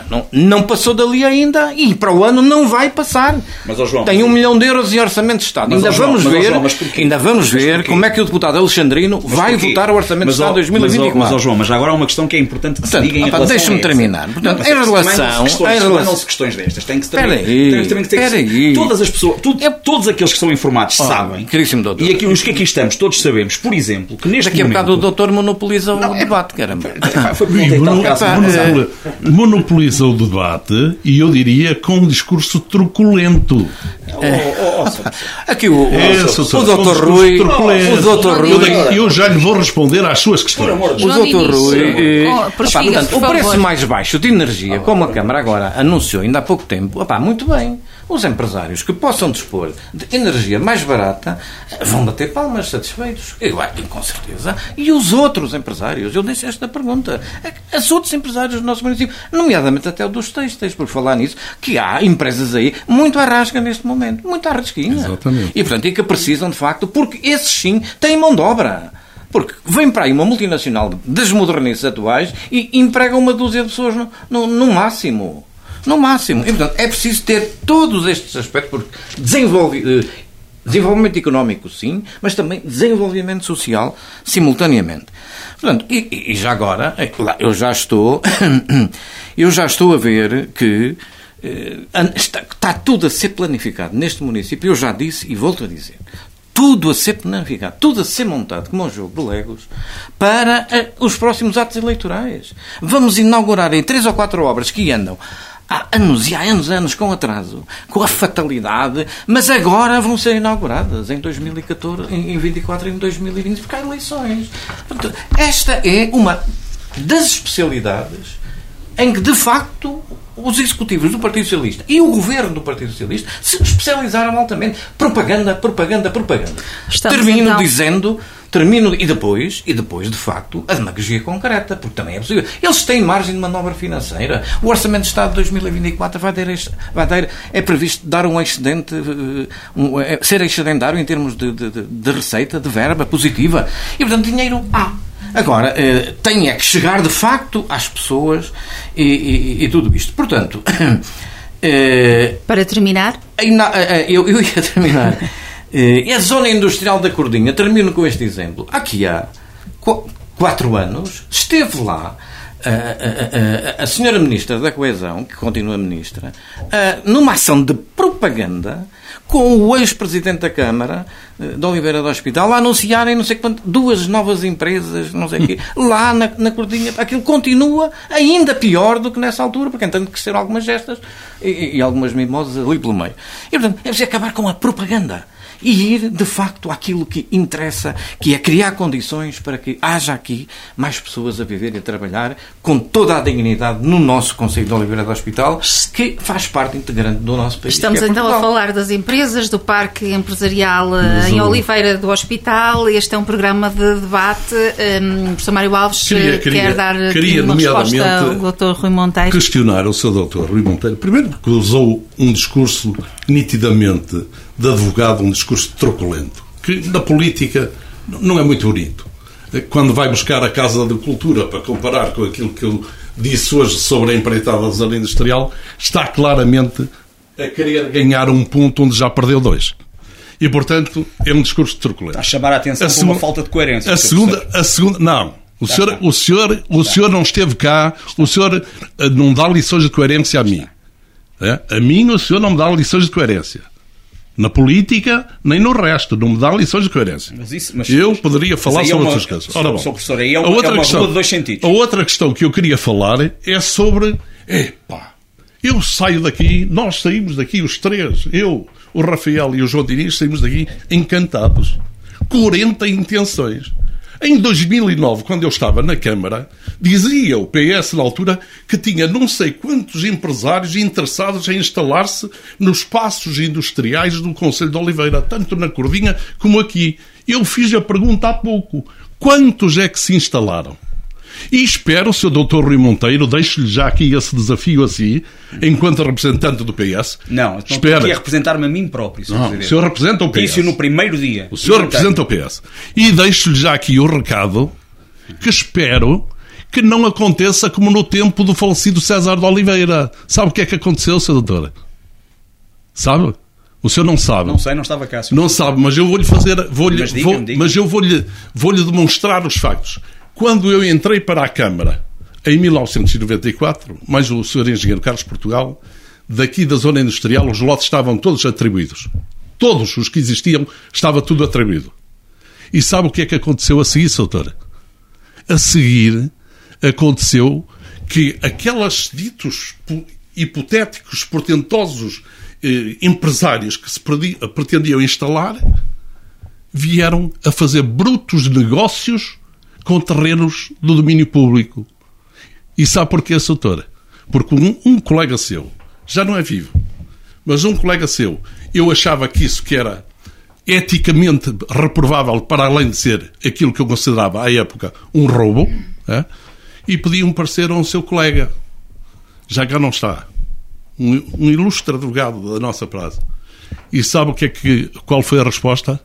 não, não passou dali ainda e para o ano não vai passar. Mas, João, Tem um milhão de euros em orçamento de Estado. Mas, ainda João, vamos ver, João, ainda vamos ver como é que o deputado Alexandrino vai votar o orçamento de Estado 2024. Mas, mas, João, mas agora há uma questão que é importante que Portanto, se diga em opa, Deixa-me terminar. Portanto, em relação... Questões, em relação... questões destas. Tem que se Espera também, aí, tem, também que ter espera que, aí. Todas as pessoas, tudo, todos aqueles que são informados Oh, sabem. caríssimo doutor. E aqui, os que aqui estamos, todos sabemos, por exemplo, que neste Daqui a bocado o doutor monopoliza o debate, caramba. Foi por E tal mono- caso, epá, não sabe. monopoli- monopoliza o debate e eu diria com um discurso truculento. Oh, oh, oh, Sr. Aqui o, É, o, o doutor Rui... O doutor Eu, Rui... eu já lhe vou responder às suas questões. O doutor Rui. eh, oh, o preço mais baixo de energia, como a Câmara agora anunciou ainda há pouco tempo, opá, muito bem. Os empresários que possam dispor de energia mais barata eh, vão bater palmas satisfeitos. Eu, e com certeza. E os outros empresários? Eu deixo esta pergunta. É Os outros empresários do nosso município, nomeadamente até o dos têxteis, por falar nisso, que há empresas aí muito à rasca neste momento, muito à rasquinha. Exatamente. E, portanto, e que precisam, de facto, porque esses sim têm mão de obra. Porque vem para aí uma multinacional das modernices atuais e emprega uma dúzia de pessoas no, no, no máximo. No máximo. E, portanto, é preciso ter todos estes aspectos, porque desenvolve, eh, desenvolvimento económico, sim, mas também desenvolvimento social, simultaneamente. Portanto, e, e- já agora, lá, eu já estou, eu já estou a ver que eh, está, está tudo a ser planificado neste município, eu já disse e volto a dizer. Tudo a ser planificado, tudo a ser montado como um jogo de legos para eh, os próximos atos eleitorais. Vamos inaugurar em três ou quatro obras que andam há anos e há anos, anos com atraso, com a fatalidade, mas agora vão ser inauguradas em 2014, em em 24 e em 2020, porque há eleições. Portanto, esta é uma das especialidades em que, de facto, os executivos do Partido Socialista e o governo do Partido Socialista se especializaram altamente. Propaganda, propaganda, propaganda. Estamos, Termino então- dizendo termino e depois, e depois, de facto, a demagogia concreta, porque também é possível. Eles têm margem de manobra financeira. O Orçamento de Estado de 2024 vai ter, vai ter é previsto dar um excedente, eh, um, é, ser excedentário em termos de, de, de, receita, de verba positiva. E, portanto, dinheiro há. Agora, eh, tem é que chegar de facto às pessoas e, e, e tudo isto. Portanto. Eh, Para terminar? Eu, eu ia terminar. A zona industrial da Cordinha, termino com este exemplo. Aqui há quatro anos, esteve lá a, a, a, a senhora Ministra da Coesão, que continua Ministra, numa ação de propaganda com o ex-presidente da Câmara, eh, de Oliveira do Hospital, a anunciarem não sei quanto, duas novas empresas, não sei o quê, lá na, na Cordinha. Aquilo continua ainda pior do que nessa altura, porque tem que crescer algumas gestas e, e algumas mimosas ali pelo meio. E, portanto, é preciso acabar com a propaganda e ir, de facto, àquilo que interessa, que é criar condições para que haja aqui mais pessoas a viver e a trabalhar com toda a dignidade no nosso Conselho de Oliveira do Hospital, que faz parte integrante do nosso país. Estamos é então a falar das empresas, do Parque Empresarial Mas, eh, em Oliveira do Hospital. Este é um programa de debate. Um, o professor Mário Alves queria, eh, queria, quer dar queria, uma resposta ao Dr. Rui Monteiro. Questionar o seu Dr. Rui Monteiro. Primeiro porque usou um discurso nitidamente de advogado, um discurso truculento, que na política não é muito bonito. Quando vai buscar a Casa da Cultura para comparar com aquilo que eu disse hoje sobre a empreitada da zona industrial, está claramente a querer ganhar um ponto onde já perdeu dois. E, portanto, é um discurso truculento. Está a chamar a atenção a com uma falta de coerência. A segunda, a segunda, não. O senhor, o senhor, o senhor não esteve cá, o senhor eh, não dá lições de coerência a mim. É? A mim, o senhor não me dá lições de coerência. Na política, nem no resto. Não me dá lições de coerência. Mas isso, mas, eu poderia falar sobre é uma, outras coisas. Ora bom. professor, aí é uma, a outra é uma questão, de dois sentidos. A outra questão que eu queria falar é sobre... Epá, eu saio daqui, nós saímos daqui os três, eu, o Rafael e o João Diniz, saímos daqui encantados. 40 intenções. Em 2009, quando eu estava na Câmara, dizia o PS na altura que tinha não sei quantos empresários interessados em instalar-se nos espaços industriais do Conselho de Oliveira, tanto na Cordinha como aqui. Eu fiz a pergunta há pouco: quantos é que se instalaram? E espero, Sr. Dr. Rui Monteiro, deixo-lhe já aqui esse desafio a si, enquanto representante do PS. Não, então espero aqui a representar-me a mim próprio, Sr. Não, O senhor representa o PS. Disse no primeiro dia. O senhor representa o PS. E deixo-lhe já aqui o recado que espero que não aconteça como no tempo do falecido César de Oliveira. Sabe o que é que aconteceu, Sr. Doutor? Sabe? O senhor não sabe. Não sei, não estava cá. Não sabe, mas eu vou-lhe fazer. Vou mas, vou, mas eu vou-lhe vou demonstrar os factos. Quando eu entrei para a Câmara, em 1994, mais o Sr. Engenheiro Carlos Portugal, daqui da zona industrial, os lotes estavam todos atribuídos. Todos os que existiam, estava tudo atribuído. E sabe o que é que aconteceu a seguir, doutora? A seguir, aconteceu que aquelas ditos hipotéticos, portentosos eh, empresários que se pretendiam instalar vieram a fazer brutos negócios com terrenos do domínio público. E sabe porquê, doutora? Porque um, um, colega seu, já não é vivo, mas um colega seu, eu achava que isso que era eticamente reprovável, para além de ser aquilo que eu considerava à época um roubo, é? e pedi um parecer a um seu colega, já cá não está, um, um ilustre advogado da nossa praça. E sabe o que é que, qual foi a resposta?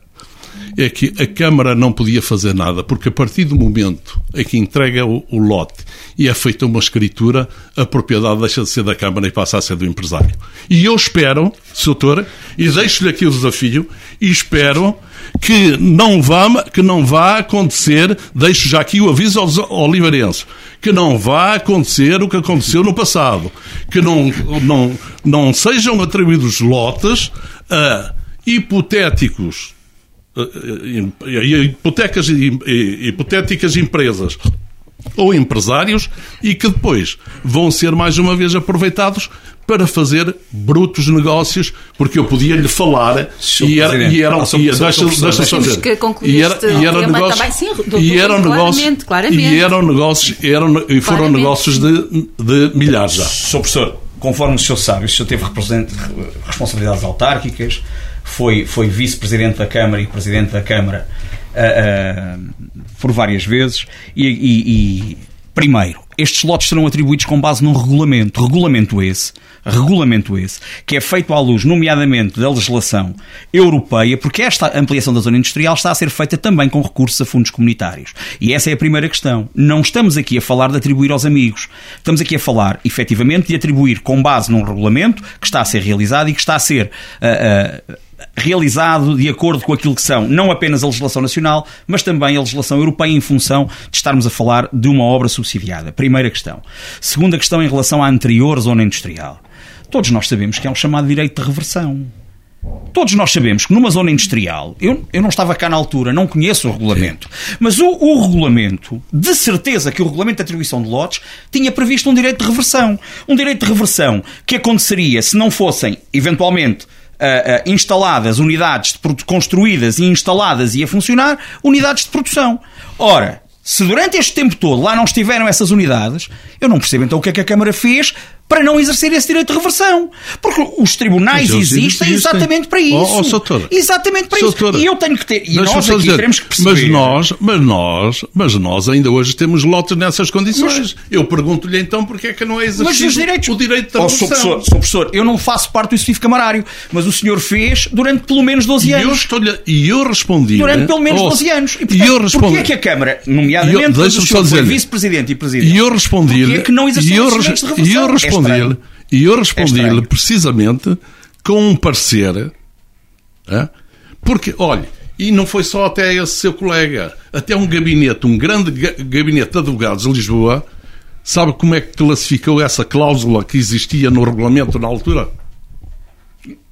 É que a Câmara não podia fazer nada, porque a partir do momento em que entrega o, o lote e é feita uma escritura, a propriedade deixa de ser da Câmara e passa a ser do empresário. E eu espero, doutor, e deixo-lhe aqui o desafio, e espero que não vá, que não vá acontecer, deixo já aqui o aviso aos oliveirenses, que não vá acontecer o que aconteceu no passado, que não, não, não sejam atribuídos lotes a hipotéticos hipotecas, hipotéticas empresas ou empresários e que depois vão ser mais uma vez aproveitados para fazer brutos negócios, porque eu podia lhe falar e era, e era, e deixa, deixa só dizer, e era, e era também, sim, e eram negócios, claramente, e eram negócios, eram, e foram claramente. negócios de, de milhares já. Sr. Professor, conforme o senhor sabe, o senhor teve responsabilidades autárquicas, foi, foi vice-presidente da Câmara e presidente da Câmara uh, uh, por várias vezes e, e, e Primeiro, estes lotes serão atribuídos com base num regulamento, regulamento esse, regulamento esse, que é feito à luz, nomeadamente, da legislação europeia, porque esta ampliação da zona industrial está a ser feita também com recursos a fundos comunitários. E essa é a primeira questão. Não estamos aqui a falar de atribuir aos amigos. Estamos aqui a falar, efetivamente, de atribuir com base num regulamento que está a ser realizado e que está a ser uh, realizado de acordo com aquilo que são não apenas a legislação nacional, mas também a legislação europeia em função de estarmos a falar de uma obra subsidiada. Primeira questão. Segunda questão em relação à anterior zona industrial. Todos nós sabemos que é um chamado direito de reversão. Todos nós sabemos que numa zona industrial, eu, eu não estava cá na altura, não conheço o regulamento, mas o, o, regulamento, de certeza que o regulamento de atribuição de lotes tinha previsto um direito de reversão. Um direito de reversão que aconteceria se não fossem, eventualmente, uh, instaladas unidades de, construídas e instaladas e a funcionar unidades de produção. Ora, se durante este tempo todo lá não estiveram essas unidades, eu não percebo então o que é que a Câmara fez para não exercer esse direito de reversão. Porque os tribunais existem, existem, exatamente para isso. Oh, oh, exatamente para isso. E eu tenho que ter. E nós aqui dizer, teremos que perceber. Mas nós, mas nós, mas nós ainda hoje temos lotes nessas condições. Mas, eu pergunto-lhe então porque é que não é exercido os direitos, o direito de oh, reversão. Sou professor, sou professor, eu não faço parte do executivo camarário, mas o senhor fez durante pelo menos 12 e anos. Eu e eu respondi. Durante pelo menos oh, 12 anos. E, portanto, eu respondi. Porquê é que a Câmara, nomeadamente, senhor foi vice-presidente e presidente, e eu respondi-lhe. é que não exerceu os direitos de reversão? E eu respondi-lhe. É e eu respondi-lhe é precisamente com um parecer, é? porque, olha, e não foi só até esse seu colega, até um gabinete, um grande gabinete de advogados de Lisboa, sabe como é que classificou essa cláusula que existia no regulamento na altura?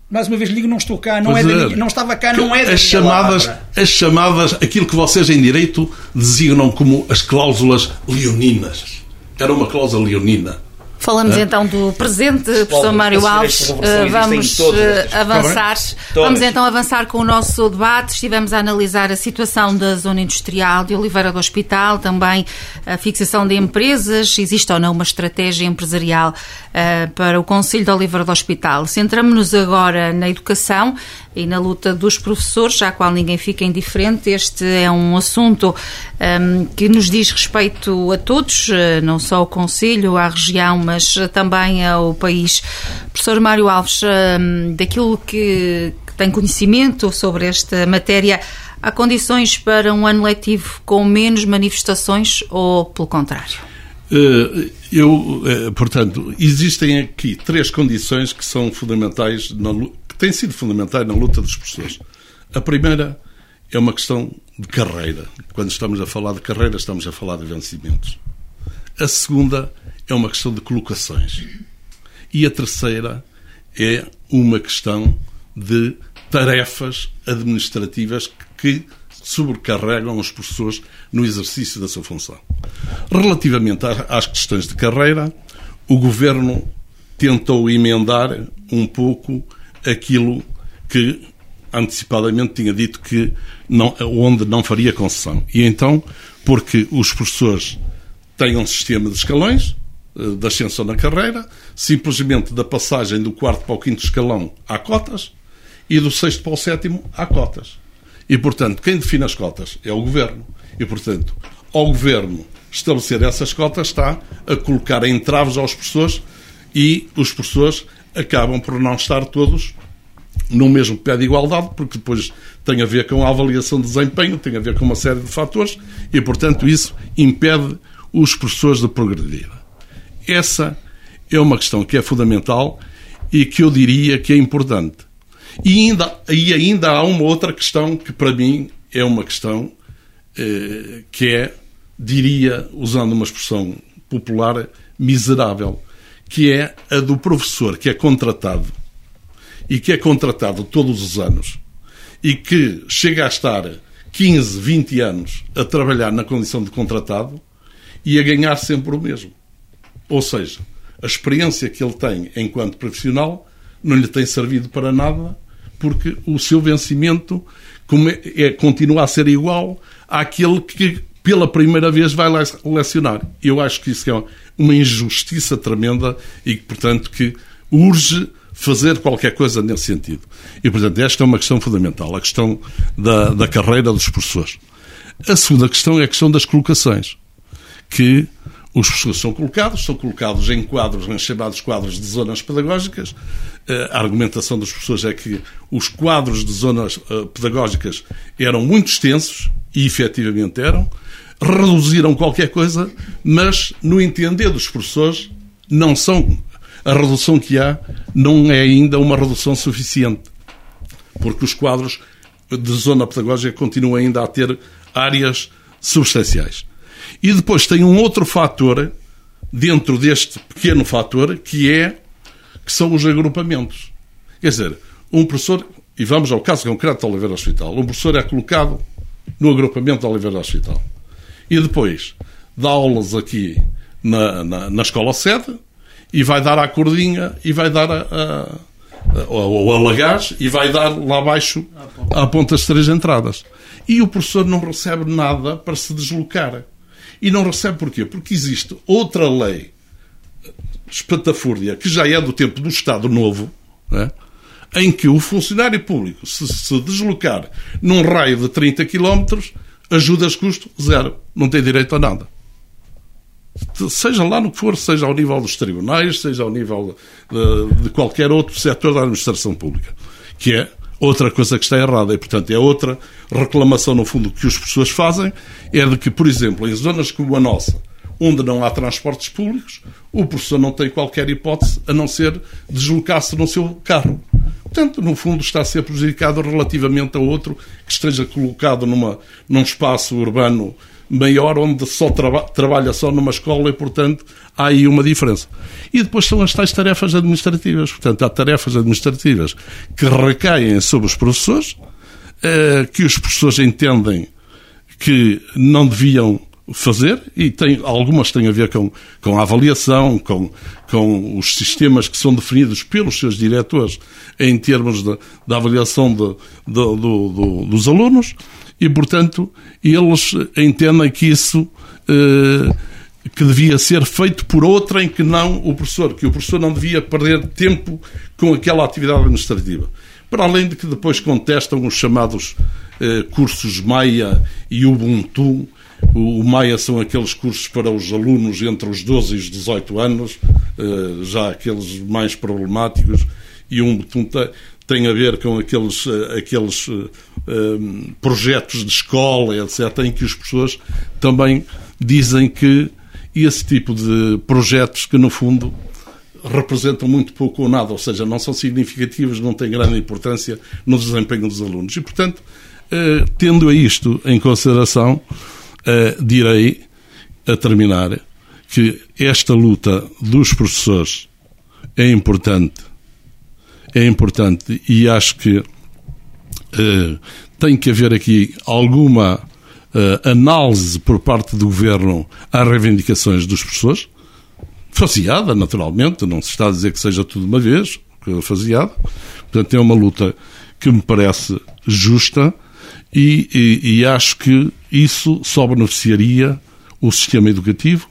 Mais uma vez digo, não estou cá, não, é minha, não estava cá, não é da as chamadas, as chamadas, aquilo que vocês em direito designam como as cláusulas leoninas. Era uma cláusula leonina. Falamos é? então do presente, professor Mário Alves. Eh, vamos eh, avançar. Vamos então avançar com o nosso debate. Estivemos a analisar a situação da zona industrial de Oliveira do Hospital, também a fixação de empresas. Existe ou não uma estratégia empresarial uh, para o Conselho de Oliveira do Hospital? Centramos-nos agora na educação e na luta dos professores, já qual ninguém fica indiferente. Este é um assunto um, que nos diz respeito a todos, não só ao Conselho, à região, mas também ao país. Professor Mário Alves, um, daquilo que, que tem conhecimento sobre esta matéria, há condições para um ano letivo com menos manifestações ou pelo contrário? Eh, eu, eh, portanto, existem aqui três condições que são fundamentais tem sido fundamental na luta dos professores. A primeira é uma questão de carreira. Quando estamos a falar de carreira, estamos a falar de vencimentos. A segunda é uma questão de colocações. E a terceira é uma questão de tarefas administrativas que sobrecarregam os professores no exercício da sua função. Relativamente às questões de carreira, o governo tentou emendar um pouco aquilo que antecipadamente tinha dito que não, onde não faria concessão. E então, porque os professores têm um sistema de escalões, eh, da ascensão na carreira, simplesmente da passagem do quarto para o quinto escalão há cotas e do sexto para o sétimo há cotas. E, portanto, quem define as cotas é o Governo. E, portanto, ao Governo estabelecer essas cotas está a colocar entraves aos professores e os professores acabam por não estar todos no mesmo pé de igualdade, porque depois tem a ver com a avaliação de desempenho, tem a ver com uma série de fatores e, portanto, isso impede os professores de progredir. Essa é uma questão que é fundamental e que eu diria que é importante. E ainda, e ainda há uma outra questão que, para mim, é uma questão eh, que é, diria, usando uma expressão popular, miserável que é a do professor que é contratado e que é contratado todos os anos e que chega a estar 15, 20 anos a trabalhar na condição de contratado e a ganhar sempre o mesmo. Ou seja, a experiência que ele tem enquanto profissional não lhe tem servido para nada porque o seu vencimento é, é, continua a ser igual àquele que pela primeira vez vai lecionar. Eu acho que isso é uma injustiça tremenda e portanto, que urge fazer qualquer coisa nesse sentido. E, portanto, esta é uma questão fundamental, a questão da, da carreira dos professores. A segunda questão é a questão das colocações, que os professores são colocados, são colocados em quadros, chamados quadros de zonas pedagógicas. Eh, a argumentação dos professores é que os quadros de zonas eh, pedagógicas eram muito extensos, e efetivamente eram, reduziram qualquer coisa, mas no entender dos professores não são a redução que há não é ainda uma redução suficiente, porque os quadros de zona pedagógica continuam ainda a ter áreas substanciais. E depois tem um outro fator dentro deste pequeno fator que é que são os agrupamentos. Quer dizer, um professor, e vamos ao caso concreto do Oliveira Hospital, um professor é colocado no agrupamento do Oliveira Hospital e depois dá aulas aqui na, na, na escola sede e vai dar à cordinha e vai dar a, a, ao alagás e vai dar lá abaixo à ponta as três entradas. E o professor não recebe nada para se deslocar. E não recebe porquê? Porque existe outra lei espatafúrdia, que já é do tempo do Estado Novo, é? em que o funcionário público, se se deslocar num raio de 30 km, ajudas custo zero. Não tem direito a nada. Seja lá no que for, seja ao nível dos tribunais, seja ao nível de, de qualquer outro setor da administração pública. Que é outra coisa que está errada. E, portanto, é outra reclamação, no fundo, que as pessoas fazem, é de que, por exemplo, em zonas como a nossa, onde não há transportes públicos, o professor não tem qualquer hipótese a não ser deslocar-se no seu carro. Portanto, no fundo, está a ser prejudicado relativamente a outro que esteja colocado numa, num espaço urbano maior onde só traba trabalha só numa escola e, portanto, há aí uma diferença. E depois são as tais tarefas administrativas. Portanto, há tarefas administrativas que recaem sobre os professores, eh, que os professores entendem que não deviam fazer e tem, algumas têm a ver com, com a avaliação, com, com os sistemas que são definidos pelos seus diretores em termos da avaliação de, de, do, dos alunos e, portanto, eles entendem que isso eh, que devia ser feito por outra em que não o professor, que o professor não devia perder tempo com aquela atividade administrativa. Para além de que depois contestam os chamados eh, cursos Maia e Ubuntu. O, Maia são aqueles cursos para os alunos entre os 12 e os 18 anos, eh, já aqueles mais problemáticos, e Ubuntu tem a ver com aqueles, eh, aqueles um, eh, projetos de escola, etc., em que as pessoas também dizem que esse tipo de projetos que, no fundo, representam muito pouco ou nada, ou seja, não são significativos, não têm grande importância no desempenho dos alunos. E, portanto, tendo isto em consideração, direi, a terminar, que esta luta dos professores é importante é importante e acho que uh, tem que haver aqui alguma uh, análise por parte do governo às reivindicações dos professores, faseada, naturalmente, não se está a dizer que seja tudo uma vez, faseada. Portanto, é uma luta que me parece justa e, e, e acho que isso só beneficiaria o sistema educativo,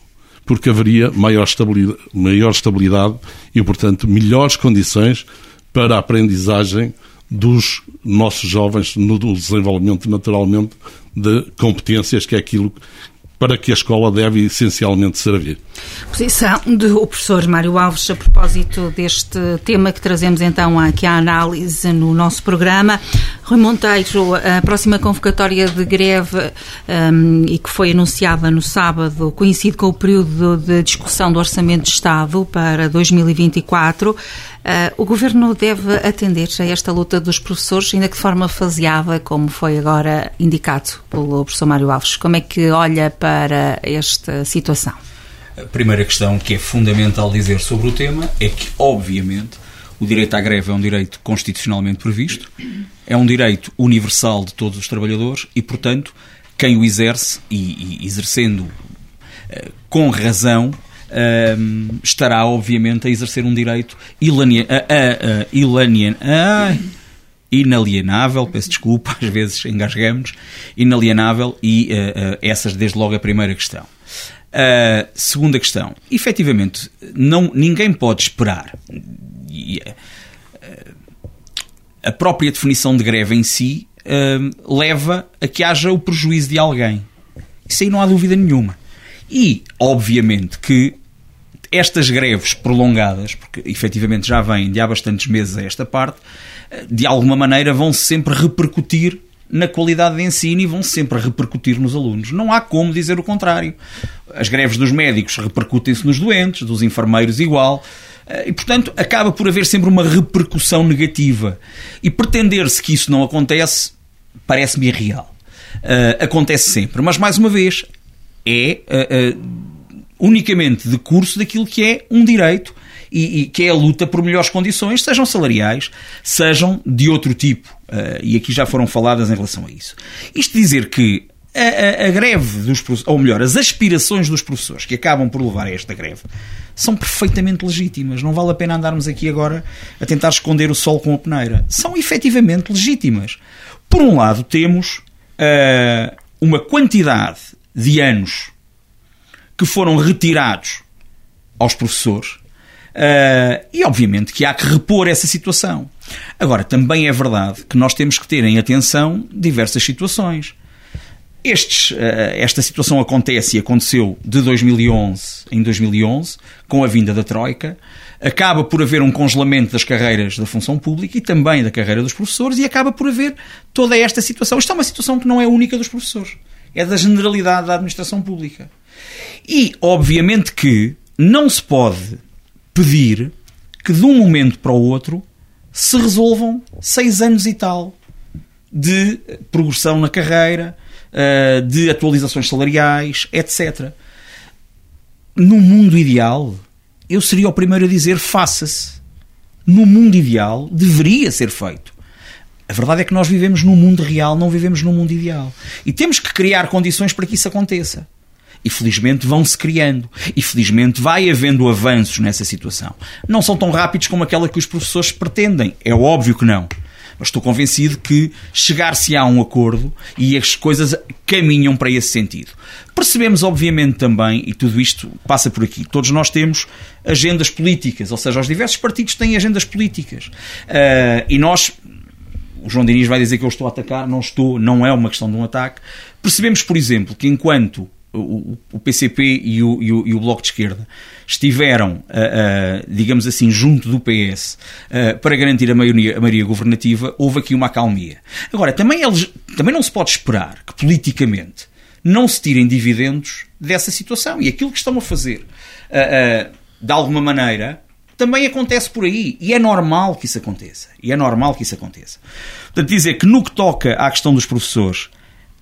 porque haveria maior estabilidade, maior estabilidade e, portanto, melhores condições para a aprendizagem dos nossos jovens no desenvolvimento, naturalmente, de competências, que é aquilo para que a escola deve essencialmente servir. Posição do professor Mário Alves a propósito deste tema que trazemos então aqui à análise no nosso programa. Rui Monteiro, a próxima convocatória de greve um, e que foi anunciada no sábado coincide com o período de discussão do Orçamento de Estado para 2024. Uh, o Governo deve atender a esta luta dos professores, ainda que de forma faseada, como foi agora indicado pelo professor Mário Alves. Como é que olha para esta situação? A primeira questão que é fundamental dizer sobre o tema é que, obviamente, o direito à greve é um direito constitucionalmente previsto, é um direito universal de todos os trabalhadores e, portanto, quem o exerce, e, e exercendo uh, com razão, uh, estará, obviamente, a exercer um direito ilania, uh, ilania, inalienável, peço desculpa, às vezes engasgamos, inalienável, e uh, essa desde logo a primeira questão. Uh, segunda questão, efetivamente, não, ninguém pode esperar. E, uh, a própria definição de greve em si uh, leva a que haja o prejuízo de alguém. Isso aí não há dúvida nenhuma. E, obviamente, que estas greves prolongadas, porque efetivamente já vêm de há bastantes meses a esta parte, de alguma maneira vão sempre repercutir na qualidade de ensino e vão sempre repercutir nos alunos. Não há como dizer o contrário. As greves dos médicos repercutem-se nos doentes, dos enfermeiros igual. Eh, e, portanto, acaba por haver sempre uma repercussão negativa. E pretender-se que isso não acontece parece-me irreal. Uh, acontece sempre. Mas, mais uma vez, é uh, uh, unicamente de curso daquilo que é um direito e, e, que é a luta por melhores condições, sejam salariais, sejam de outro tipo. Uh, e aqui já foram faladas em relação a isso. Isto dizer que a, a, a, greve dos ou melhor, as aspirações dos professores que acabam por levar a esta greve são perfeitamente legítimas. Não vale a pena andarmos aqui agora a tentar esconder o sol com a peneira. São efetivamente legítimas. Por um lado, temos uh, uma quantidade de anos que foram retirados aos professores Uh, e obviamente que há que repor essa situação. Agora, também é verdade que nós temos que ter em atenção diversas situações. Estes, uh, esta situação acontece e aconteceu de 2011 em 2011, com a vinda da Troika. Acaba por haver um congelamento das carreiras da função pública e também da carreira dos professores, e acaba por haver toda esta situação. Isto é uma situação que não é única dos professores, é da generalidade da administração pública. E, obviamente, que não se pode pedir que de um momento para o outro se resolvam seis anos e tal de progressão na carreira, eh, de atualizações salariais, etc. No mundo ideal, eu seria o primeiro a dizer faça-se. No mundo ideal, deveria ser feito. A verdade é que nós vivemos num mundo real, não vivemos num mundo ideal. E temos que criar condições para que isso aconteça. E felizmente vão-se criando. E felizmente vai havendo avanços nessa situação. Não são tão rápidos como aquela que os professores pretendem. É óbvio que não. Mas estou convencido que chegar-se a um acordo e as coisas caminham para esse sentido. Percebemos, obviamente, também, e tudo isto passa por aqui, todos nós temos agendas políticas, ou seja, os diversos partidos têm agendas políticas. Uh, e nós, o João Diniz vai dizer que eu estou a atacar, não estou, não é uma questão de um ataque. Percebemos, por exemplo, que enquanto o, o PCP e o, e, o, e o, Bloco de Esquerda estiveram, uh, uh, digamos assim, junto do PS uh, para garantir a maioria, a maioria governativa, houve aqui uma acalmia. Agora, também, eles, também não se pode esperar que politicamente não se tirem dividendos dessa situação. E aquilo que estão a fazer, de alguma maneira, também acontece por aí. E é normal que isso aconteça. E é normal que isso aconteça. Portanto, dizer que no que toca à questão dos professores,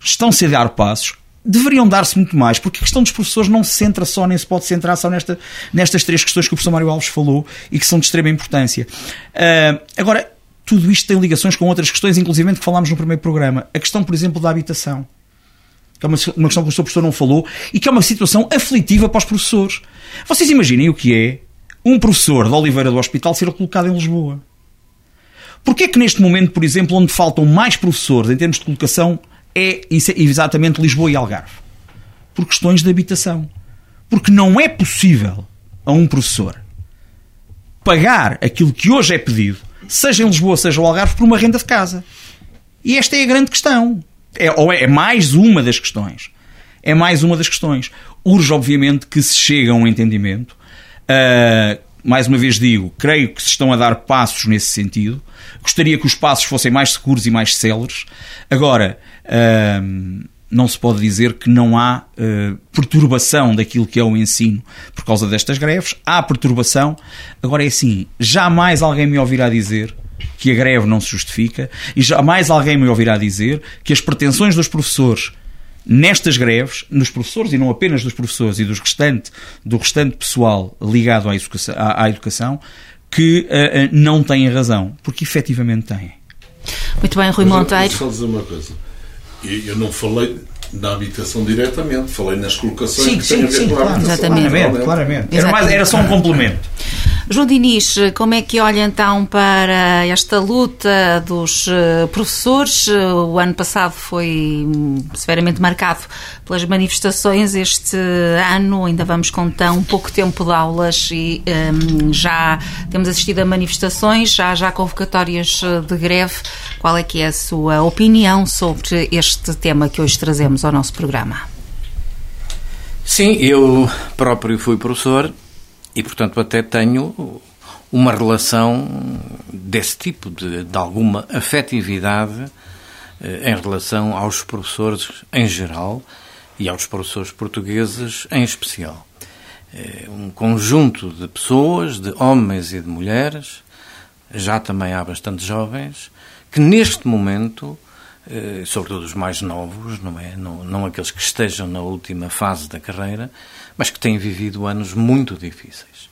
estão-se a dar passos, deveriam dar-se muito mais, porque a questão dos professores não se centra só, nem se pode centrar só nesta, nestas três questões que o professor Mário Alves falou e que são de extrema importância. Uh, agora, tudo isto tem ligações com outras questões, inclusive que falámos no primeiro programa. A questão, por exemplo, da habitação. Que é uma, uma questão que o seu professor não falou e que é uma situação aflitiva para os professores. Vocês imaginem o que é um professor de Oliveira do Hospital ser colocado em Lisboa. Porquê é que neste momento, por exemplo, onde faltam mais professores em termos de colocação é exatamente Lisboa e Algarve. Por questões de habitação. Porque não é possível a um professor pagar aquilo que hoje é pedido, seja em Lisboa, seja no Algarve, por uma renda de casa. E esta é a grande questão. É, ou é, é mais uma das questões. É mais uma das questões. Urge, obviamente, que se chegue a um entendimento. Uh, mais uma vez digo, creio que se estão a dar passos nesse sentido. Gostaria que os passos fossem mais seguros e mais céleres. Agora, não se pode dizer que não há uh, perturbação daquilo que é o ensino por causa destas greves. Há perturbação. Agora é assim: jamais alguém me ouvirá dizer que a greve não se justifica e jamais alguém me ouvirá dizer que as pretensões dos professores nestas greves, nos professores e não apenas dos professores e dos restante, do restante pessoal ligado à educação, à, à educação que uh, não têm razão, porque efetivamente têm. Muito bem, Rui Monteiro. Só dizer uma coisa. Eu não falei na habitação diretamente, falei nas colocações sim, que sim, têm a ver sim, com a claro, habitação. Exatamente, claramente. claramente. Era, mais, era só um complemento. João Diniz, como é que olha então para esta luta dos eh, professores? O ano passado foi hum, severamente marcado pelas manifestações. Este ano ainda vamos com tão pouco tempo de aulas e um, já temos assistido a manifestações, já já convocatórias de greve. Qual é que é a sua opinião sobre este tema que hoje trazemos ao nosso programa? Sim, eu próprio fui professor e, portanto, até tenho uma relação desse tipo, de, de alguma afetividade eh, em relação aos professores em geral e aos professores portugueses em especial. É um conjunto de pessoas, de homens e de mulheres, já também há bastante jovens, que neste momento eh, sobretudo os mais novos, não é? Não, não aqueles que estejam na última fase da carreira, mas que têm vivido anos muito difíceis.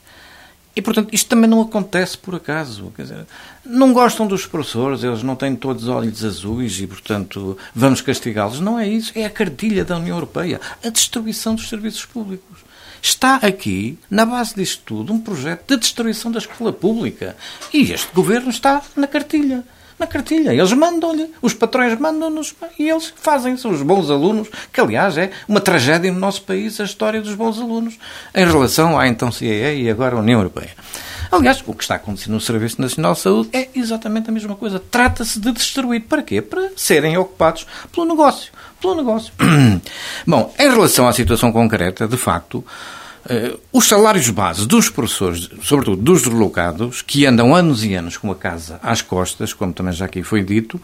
E, portanto, isto também não acontece por acaso. Quer dizer, não gostam dos professores, eles não têm todos olhos azuis e, portanto, vamos castigá-los. Não é isso. É a cartilha da União Europeia. A destruição dos serviços públicos. Está aqui, na base disto tudo, um projeto de destruição da escola pública. E este governo está na cartilha na cartilha. Eles mandam-lhe, os patrões mandam-nos e eles fazem. São os bons alunos, que aliás é uma tragédia no nosso país a história dos bons alunos em relação à então CEE e agora União Europeia. Aliás, o que está acontecendo no Serviço Nacional de Saúde é exatamente a mesma coisa. Trata-se de destruir. Para quê? Para serem ocupados pelo negócio. Pelo negócio. Bom, em relação à situação concreta, de facto, os salários base dos professores, sobretudo dos deslocados, que andam anos e anos com a casa às costas, como também já aqui foi dito,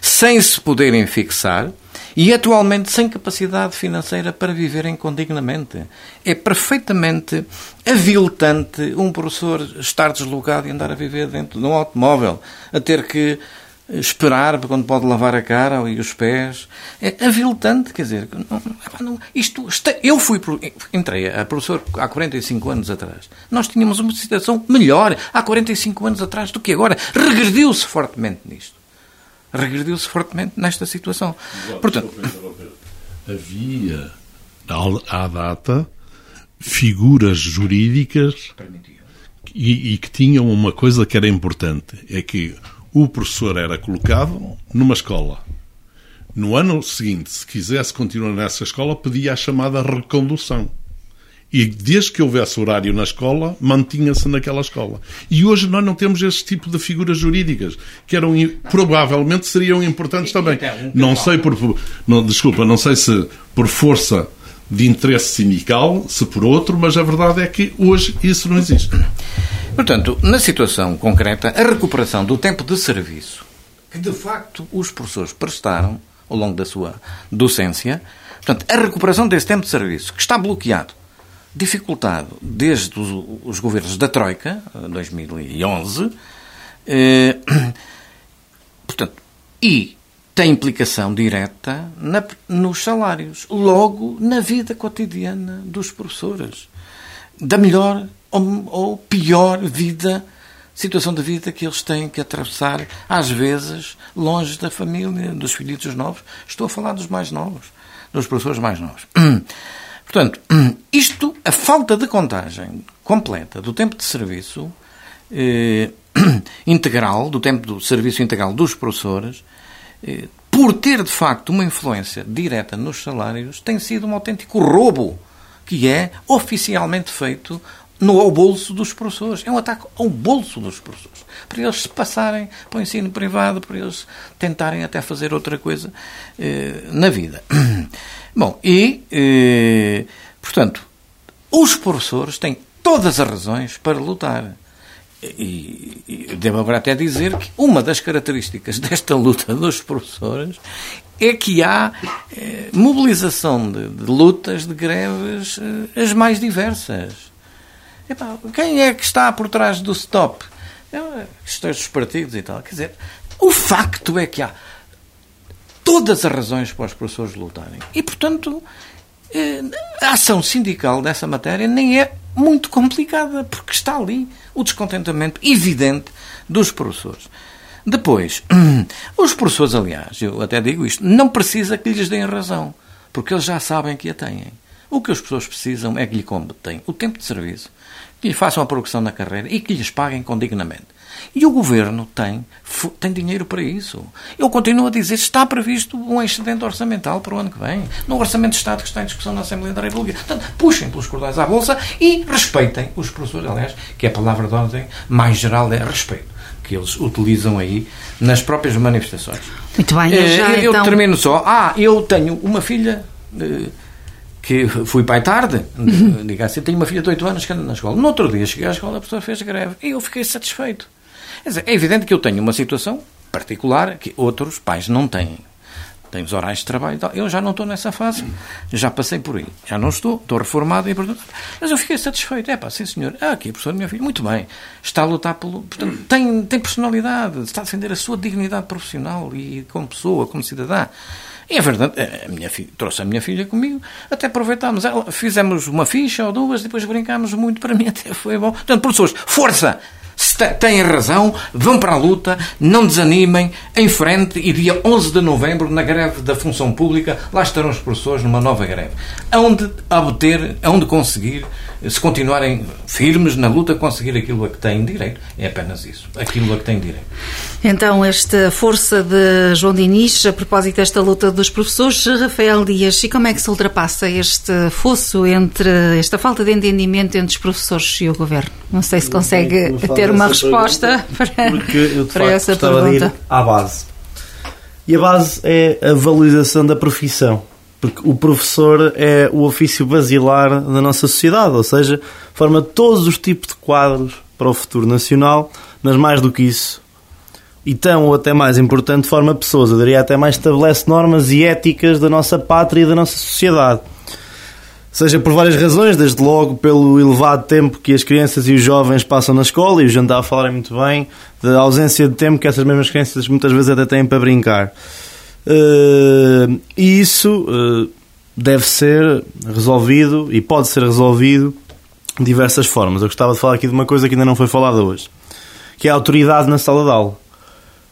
sem se poderem fixar e atualmente sem capacidade financeira para viverem condignamente. É perfeitamente aviltante um professor estar deslocado e andar a viver dentro de um automóvel, a ter que esperar quando pode lavar a cara e os pés. É aviltante, quer dizer, não, não, isto, eu fui, entrei a professor há 45 anos atrás. Nós tínhamos uma situação melhor há 45 anos atrás do que agora. Regrediu-se fortemente nisto. Regrediu-se fortemente nesta situação. Portanto, havia à data figuras jurídicas e, e que tinham uma coisa que era importante, é que o professor era colocado numa escola. No ano seguinte, se quisesse continuar nessa escola, pedia a chamada recondução. E desde que houvesse horário na escola, mantinha-se naquela escola. E hoje nós não temos esse tipo de figuras jurídicas, que eram provavelmente seriam importantes também. Não sei por. Não, desculpa, não sei se por força de interesse sindical, se por outro, mas a verdade é que hoje isso não existe. Portanto, na situação concreta, a recuperação do tempo de serviço que de facto os professores prestaram ao longo da sua docência, portanto, a recuperação desse tempo de serviço que está bloqueado, dificultado desde os, os governos da Troika, 2011, eh, portanto, e tem implicação direta na, nos salários, logo na vida cotidiana dos professores, da melhor ou, ou pior vida, situação de vida que eles têm que atravessar, às vezes, longe da família, dos filhos novos. Estou a falar dos mais novos, dos professores mais novos. Portanto, isto, a falta de contagem completa do tempo de serviço eh, integral, do tempo do serviço integral dos professores, eh, por ter de facto uma influência direta nos salários, tem sido um autêntico roubo que é oficialmente feito no, ao bolso dos professores. É um ataque ao bolso dos professores. Para eles se passarem para o ensino privado, para eles tentarem até fazer outra coisa eh, na vida. Bom, e, eh, portanto, os professores têm todas as razões para lutar. E, e devo agora até dizer que uma das características desta luta dos professores é que há eh, mobilização de, de, lutas, de greves, eh, as mais diversas. Epá, quem é que está por trás do stop? Questões dos partidos e tal. Quer dizer, o facto é que há todas as razões para os professores lutarem. E, portanto, eh, a ação sindical dessa matéria nem é muito complicada, porque está ali o descontentamento evidente dos professores. Depois, os professores, aliás, eu até digo isto, não precisa que lhes deem razão, porque eles já sabem que a têm. O que as pessoas precisam é que lhe competem o tempo de serviço, que lhe façam a progressão na carreira e que lhes paguem condignamente. E o Governo tem, tem dinheiro para isso. Eu continuo a dizer, está previsto um excedente orçamental para o ano que vem, no Orçamento de Estado que está em discussão na Assembleia da República. Portanto, puxem pelos cordões à Bolsa e respeitem os professores. Aliás, que é a palavra de ordem mais geral é respeito, que eles utilizam aí nas próprias manifestações. Muito bem, eu, já, eu então... termino só. Ah, eu tenho uma filha eh, que fui pai tarde, diga assim, tenho uma filha de 8 anos que anda na escola. No outro dia cheguei à escola, a professora fez greve e eu fiquei satisfeito. É evidente que eu tenho uma situação particular que outros pais não têm. Tenho os horários de trabalho e tal. Eu já não estou nessa fase, já passei por aí. Já não estou, estou reformado e portanto. Mas eu fiquei satisfeito. É pá, sim senhor. Ah, aqui a professora minha filha, muito bem. Está a lutar pelo. Portanto, tem, tem personalidade, está a defender a sua dignidade profissional e como pessoa, como cidadã. E é verdade, a minha filha, trouxe a minha filha comigo, até aproveitámos, ela, fizemos uma ficha ou duas, depois brincámos muito, para mim até foi bom. Portanto, professores, força! Se têm razão, vão para a luta, não desanimem, em frente e dia 11 de novembro, na greve da função pública, lá estarão os professores numa nova greve. Onde obter, onde conseguir, se continuarem firmes na luta, conseguir aquilo a que têm direito. É apenas isso, aquilo a que têm direito. Então, esta força de João Diniz, a propósito desta luta dos professores, Rafael Dias, e como é que se ultrapassa este fosso entre, esta falta de entendimento entre os professores e o governo? Não sei se consegue ter uma resposta para, porque eu, de para facto, essa pergunta. pergunta. De ir à base. E a base é a valorização da profissão. Porque o professor é o ofício basilar da nossa sociedade, ou seja, forma todos os tipos de quadros para o futuro nacional, mas mais do que isso, e tão ou até mais importante, forma pessoas. Eu diria até mais estabelece normas e éticas da nossa pátria e da nossa sociedade. Seja por várias razões, desde logo pelo elevado tempo que as crianças e os jovens passam na escola, e o Jean está a falar muito bem, da ausência de tempo que essas mesmas crianças muitas vezes até têm para brincar. Uh, e isso uh, deve ser resolvido e pode ser resolvido de diversas formas. Eu gostava de falar aqui de uma coisa que ainda não foi falada hoje, que é a autoridade na sala de aula.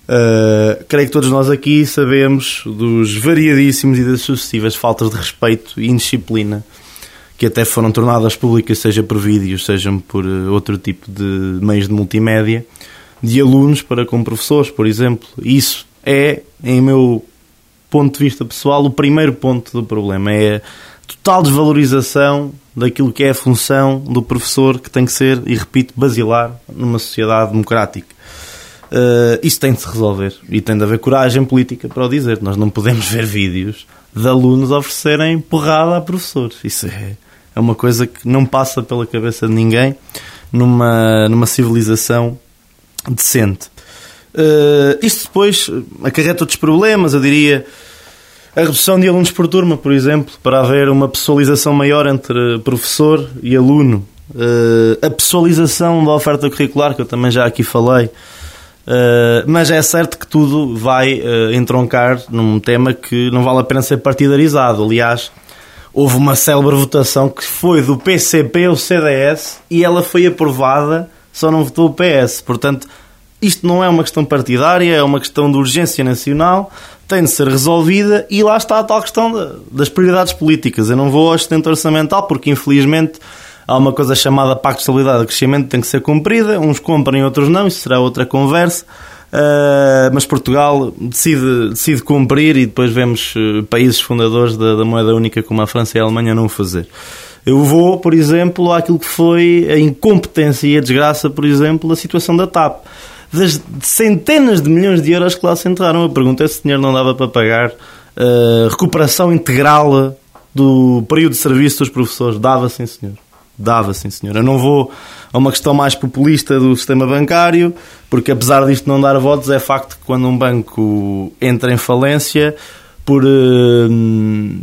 Uh, creio que todos nós aqui sabemos dos variadíssimos e das sucessivas faltas de respeito e indisciplina que até foram tornadas públicas, seja por vídeos, seja por outro tipo de meios de multimédia, de alunos para com professores, por exemplo. Isso é, em meu ponto de vista pessoal, o primeiro ponto do problema. É a total desvalorização daquilo que é a função do professor, que tem que ser, e repito, basilar numa sociedade democrática. Uh, isso tem de se resolver e tem de haver coragem política para o dizer. Nós não podemos ver vídeos de alunos oferecerem porrada a professores. Isso é, é uma coisa que não passa pela cabeça de ninguém numa, numa civilização decente. Uh, isto depois acarreta outros problemas, eu diria a redução de alunos por turma, por exemplo, para haver uma pessoalização maior entre professor e aluno. Uh, a pessoalização da oferta curricular, que eu também já aqui falei. Uh, mas é certo que tudo vai uh, entroncar num tema que não vale a pena ser partidarizado. Aliás, houve uma célebre votação que foi do PCP ao CDS e ela foi aprovada, só não votou o PS. Portanto, isto não é uma questão partidária, é uma questão de urgência nacional, tem de ser resolvida e lá está a tal questão de, das prioridades políticas. Eu não vou ao excedente orçamental porque, infelizmente, há uma coisa chamada Pacto de Estabilidade e Crescimento que tem que ser cumprida, uns comprem, outros não, isso será outra conversa. Uh, mas Portugal decide, decide cumprir e depois vemos uh, países fundadores da, da, moeda única como a França e a Alemanha não o fazer. Eu vou, por exemplo, àquilo que foi a incompetência e a desgraça, por exemplo, da situação da TAP. Das centenas de milhões de euros que lá se entraram, eu perguntei se o dinheiro não dava para pagar uh, recuperação integral do período de serviço dos professores. Dava, sim, senhor. Dava, sim, senhor. Eu não vou a uma questão mais populista do sistema bancário, porque apesar disto não dar votos, é facto que quando um banco entra em falência, por uh,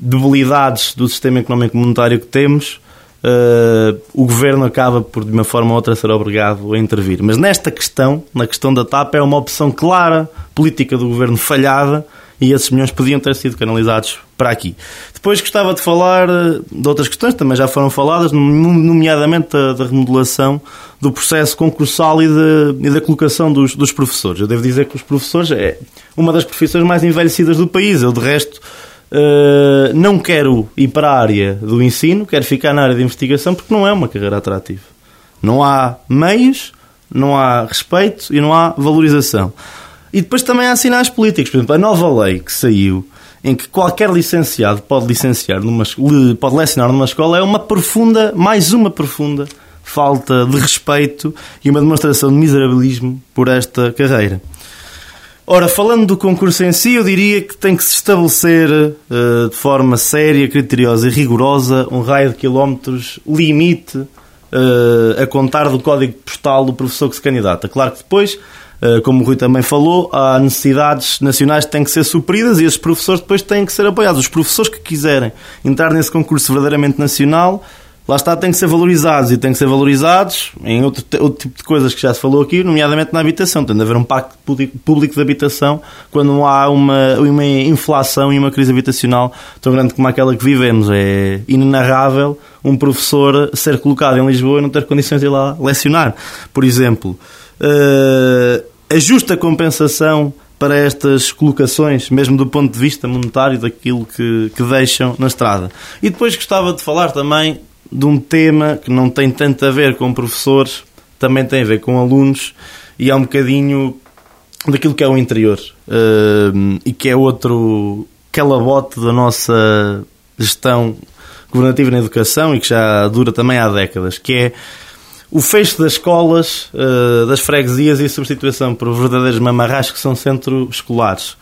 debilidades do sistema económico monetário que temos, uh, o governo acaba por, de uma forma ou outra, ser obrigado a intervir. Mas nesta questão, na questão da TAP, é uma opção clara, política do governo falhada, e esses milhões podiam ter sido canalizados para aqui. Depois gostava de falar eh, de outras questões, também já foram faladas, nomeadamente da, remodelação do processo concursal e, de, e da colocação dos, dos, professores. Eu devo dizer que os professores é uma das profissões mais envelhecidas do país. Eu, de resto, Uh, não quero ir para a área do ensino, quero ficar na área de investigação porque não é uma carreira atrativa. Não há meios, não há respeito e não há valorização. E depois também há sinais políticos. Por exemplo, a nova lei que saiu, em que qualquer licenciado pode licenciar numa, pode lecionar numa escola, é uma profunda, mais uma profunda falta de respeito e uma demonstração de miserabilismo por esta carreira. Ora, falando do concurso em si, eu diria que tem que se estabelecer uh, de forma séria, criteriosa e rigorosa um raio de quilómetros limite uh, a contar do código postal do professor que se candidata. Claro que depois, uh, como o Rui também falou, há necessidades nacionais que têm que ser supridas e esses professores depois têm que ser apoiados. Os professores que quiserem entrar nesse concurso verdadeiramente nacional lá está, têm que ser valorizados e têm que ser valorizados em outro, outro tipo de coisas que já se falou aqui, nomeadamente na habitação. Tem de haver um pacto público de habitação quando há uma, uma inflação e uma crise habitacional tão grande como aquela que vivemos. É inenarrável um professor ser colocado em Lisboa e não ter condições de ir lá lecionar. Por exemplo, uh, a justa compensação para estas colocações, mesmo do ponto de vista monetário, daquilo que, que deixam na estrada. E depois gostava de falar também de um tema que não tem tanto a ver com professores, também tem a ver com alunos e é um bocadinho daquilo que é o interior uh, e que é outro calabote da nossa gestão governativa na educação e que já dura também há décadas, que é o fecho das escolas, uh, das freguesias e a substituição por verdadeiros mamarrachos que são centros escolares.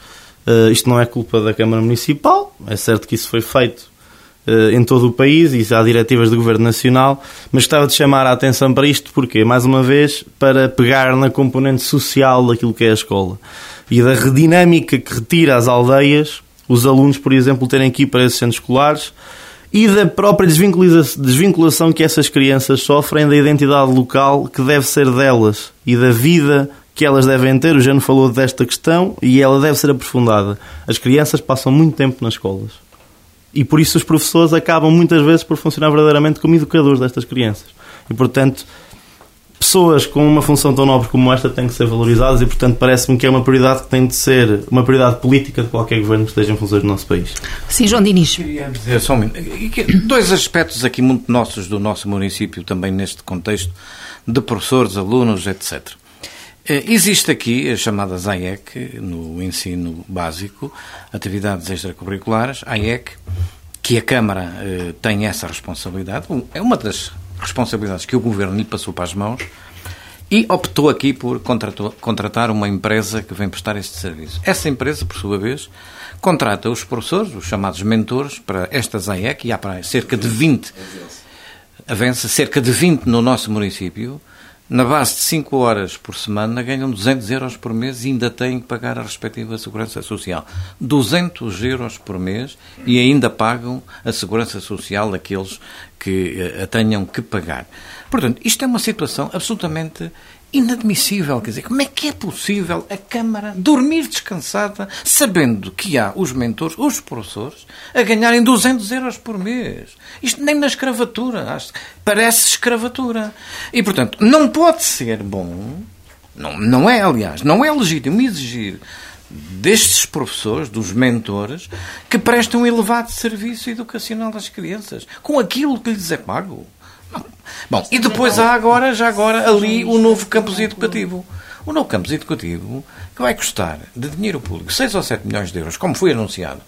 Uh, isto não é culpa da Câmara Municipal, é certo que isso foi feito em todo o país e há diretivas do Governo Nacional, mas gostava de chamar a atenção para isto, porque, mais uma vez, para pegar na componente social daquilo que é a escola e da dinâmica que retira às aldeias os alunos, por exemplo, terem que ir para esses centros escolares e da própria desvinculação que essas crianças sofrem da identidade local que deve ser delas e da vida que elas devem ter. O Jano falou desta questão e ela deve ser aprofundada. As crianças passam muito tempo nas escolas e por isso os professores acabam muitas vezes por funcionar verdadeiramente como educadores destas crianças. E portanto, pessoas com uma função tão nobre como esta têm que ser valorizadas e portanto parece-me que é uma prioridade que tem de ser uma prioridade política de qualquer governo que esteja em funções do nosso país. Sim, João Diniz. Só um Dois aspectos aqui muito nossos do nosso município também neste contexto de professores, alunos, etc. Eh, existe aqui as chamadas AEC, no ensino básico, atividades extracurriculares, AEC, que a Câmara eh, tem essa responsabilidade, é uma das responsabilidades que o Governo lhe passou para as mãos, e optou aqui por contratar uma empresa que vem prestar este serviço. Essa empresa, por sua vez, contrata os professores, os chamados mentores, para estas AEC, e há para cerca de 20, avança cerca de 20 no nosso município, na base de 5 horas por semana, ganham 200 euros por mês e ainda têm que pagar a respectiva Segurança Social. 200 euros por mês e ainda pagam a Segurança Social daqueles que eh, a tenham que pagar. Portanto, isto é uma situação absolutamente inadmissível. Quer dizer, como é que é possível a Câmara dormir descansada sabendo que há os mentores, os professores, a ganharem 200 euros por mês? Isto nem na escravatura. Parece escravatura. E, portanto, não pode ser bom, não, não é, aliás, não é legítimo exigir destes professores, dos mentores, que prestam um elevado serviço educacional às crianças, com aquilo que lhes é pago. Bom, e depois há agora, já agora, ali o novo campus educativo. O novo campus educativo que vai custar de dinheiro público 6 ou 7 milhões de euros, como foi anunciado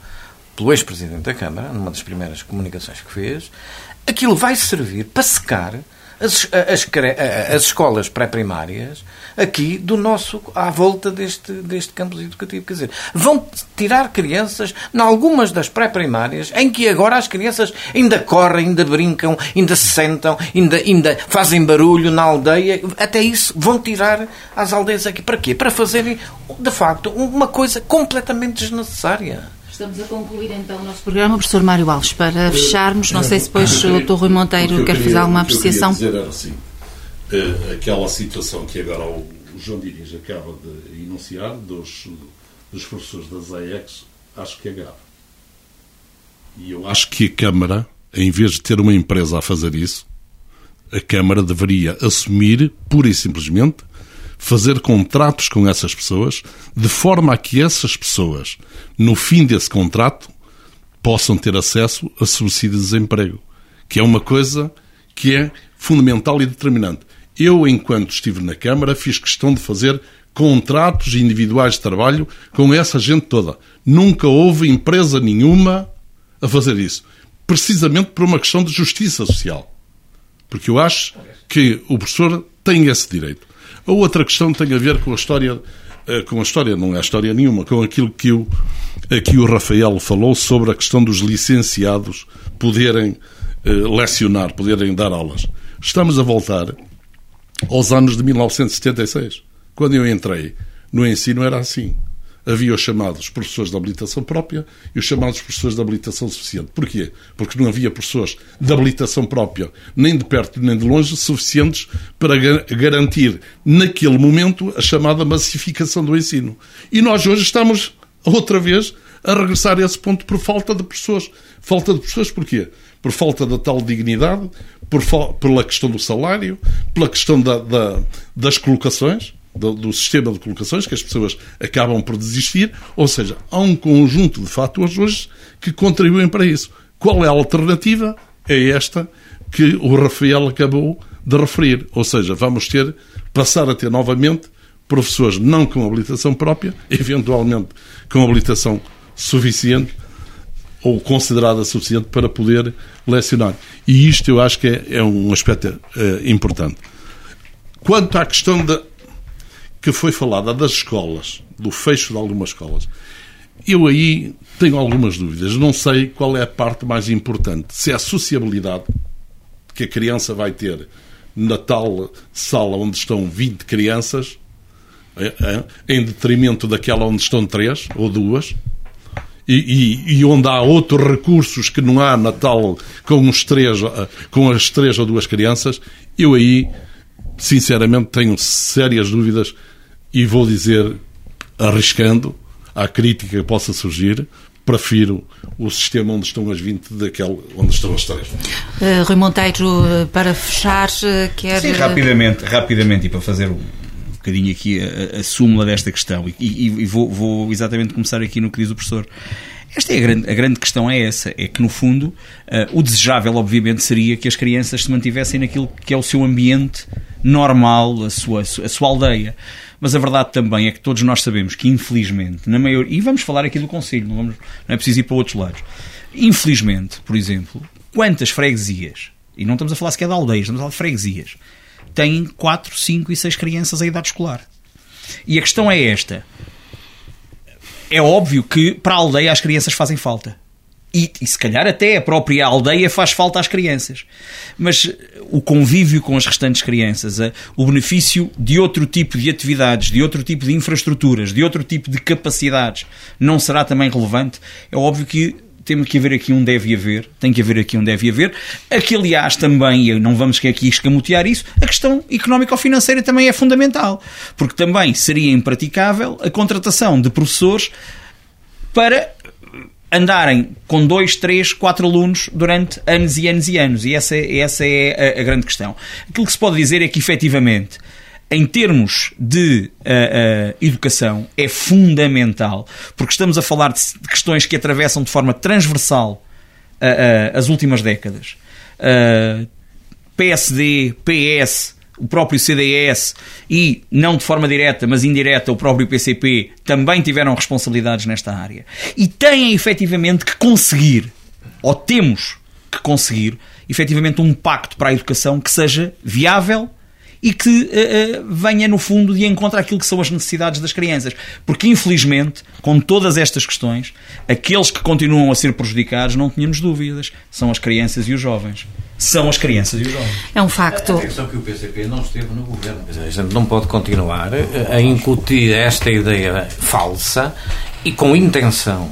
pelo ex-presidente da Câmara, numa das primeiras comunicações que fez, aquilo vai servir para secar as, as, as escolas pré-primárias aqui do nosso, à volta deste, deste campus educativo. Quer dizer, vão tirar crianças em algumas das pré-primárias em que agora as crianças ainda correm, ainda brincam, ainda se sentam, ainda, ainda fazem barulho na aldeia. Até isso vão tirar as aldeias aqui. Para quê? Para fazerem, de facto, uma coisa completamente desnecessária. Estamos a concluir então o nosso programa, professor Mário Alves, para fecharmos. Não sei se depois o Dr. Rui Monteiro quer fazer alguma apreciação. O que eu dizer era assim, eh, aquela situação que agora o João Diniz acaba de enunciar dos, dos professores das AEX, acho que é grave. E eu acho que a Câmara, em vez de ter uma empresa a fazer isso, a Câmara deveria assumir, pura e simplesmente, fazer contratos com essas pessoas, de forma a que essas pessoas, no fim desse contrato, possam ter acesso a subsídio de desemprego, que é uma coisa que é fundamental e determinante. Eu, enquanto estive na Câmara, fiz questão de fazer contratos individuais de trabalho com essa gente toda. Nunca houve empresa nenhuma a fazer isso. Precisamente por uma questão de justiça social. Porque eu acho que o professor tem esse direito. A outra questão tem a ver com a história, eh, com a história, não é história nenhuma, com aquilo que o, que o Rafael falou sobre a questão dos licenciados poderem eh, lecionar, poderem dar aulas. Estamos a voltar aos anos de 1976. Quando eu entrei no ensino era assim. Havia os chamados professores de habilitação própria e os chamados professores de habilitação suficiente. Porquê? Porque não havia professores de habilitação própria, nem de perto nem de longe, suficientes para garantir, naquele momento, a chamada massificação do ensino. E nós hoje estamos, outra vez, a regressar a esse ponto por falta de pessoas. Falta de pessoas porquê? Por falta da tal dignidade, por, pela questão do salário, pela questão da, da, das colocações do, do, sistema de colocações, que as pessoas acabam por desistir, ou seja, há um conjunto de fatores hoje que contribuem para isso. Qual é a alternativa? É esta que o Rafael acabou de referir, ou seja, vamos ter, passar a ter novamente professores não com habilitação própria, eventualmente com habilitação suficiente ou considerada suficiente para poder lecionar. E isto eu acho que é, é um aspecto é, importante. Quanto à questão que foi falada das escolas, do fecho de algumas escolas. Eu aí tenho algumas dúvidas. Não sei qual é a parte mais importante. Se é a sociabilidade que a criança vai ter na tal sala onde estão 20 crianças, é, é, em detrimento daquela onde estão três ou duas, e, e, e, onde há outros recursos que não há na tal com, os três, com as três ou duas crianças, eu aí, sinceramente, tenho sérias dúvidas e vou dizer, arriscando, à crítica que possa surgir, prefiro o sistema onde estão as 20 daquele onde estão as 3. Uh, Rui Monteiro, eh, para fechar, quer... Sim, rapidamente, rapidamente, e para fazer um bocadinho aqui a, a súmula desta questão, e, e, e vou, vou, exatamente começar aqui no que diz o professor. Esta é a grande, a grande questão é essa, é que no fundo uh, o desejável obviamente seria que as crianças se mantivessem naquilo que é o seu ambiente normal, a sua, a sua aldeia. Mas a verdade também é que todos nós sabemos que, infelizmente, na maior. E vamos falar aqui do Conselho, não, vamos, não é preciso ir para outros lados. Infelizmente, por exemplo, quantas freguesias, e não estamos a falar sequer de aldeias, estamos a falar de freguesias, têm 4, 5 e 6 crianças a idade escolar. E a questão é esta. É óbvio que para a aldeia as crianças fazem falta. E, e, se calhar até a própria aldeia faz falta às crianças. Mas o convívio com as restantes crianças, o benefício de outro tipo de atividades, de outro tipo de infraestruturas, de outro tipo de capacidades, não será também relevante? É óbvio que temos que haver aqui um deve haver, tem que haver aqui um deve haver. Aqui, aliás, também, e não vamos aqui escamotear isso, a questão económico-financeira também é fundamental. Porque também seria impraticável a contratação de professores para andarem com dois, três, quatro alunos durante anos e anos e anos. E essa, essa é a, a grande questão. Aquilo que se pode dizer é que, efetivamente, em termos de uh, uh, educação, é fundamental, porque estamos a falar de, de questões que atravessam de forma transversal uh, as últimas décadas. PSD, PS, o próprio CDS e, não de forma direta, mas indireta, o próprio PCP também tiveram responsabilidades nesta área. E têm efetivamente que conseguir, ou temos que conseguir, efetivamente um pacto para a educação que seja viável e que uh, uh, venha, no fundo, de encontro àquilo que são as necessidades das crianças. Porque, infelizmente, com todas estas questões, aqueles que continuam a ser prejudicados, não tínhamos dúvidas, são as crianças e os jovens. São as crianças e os jovens. É um facto. A questão que o PCP não esteve no governo. A gente não pode continuar a incutir esta ideia falsa e com intenção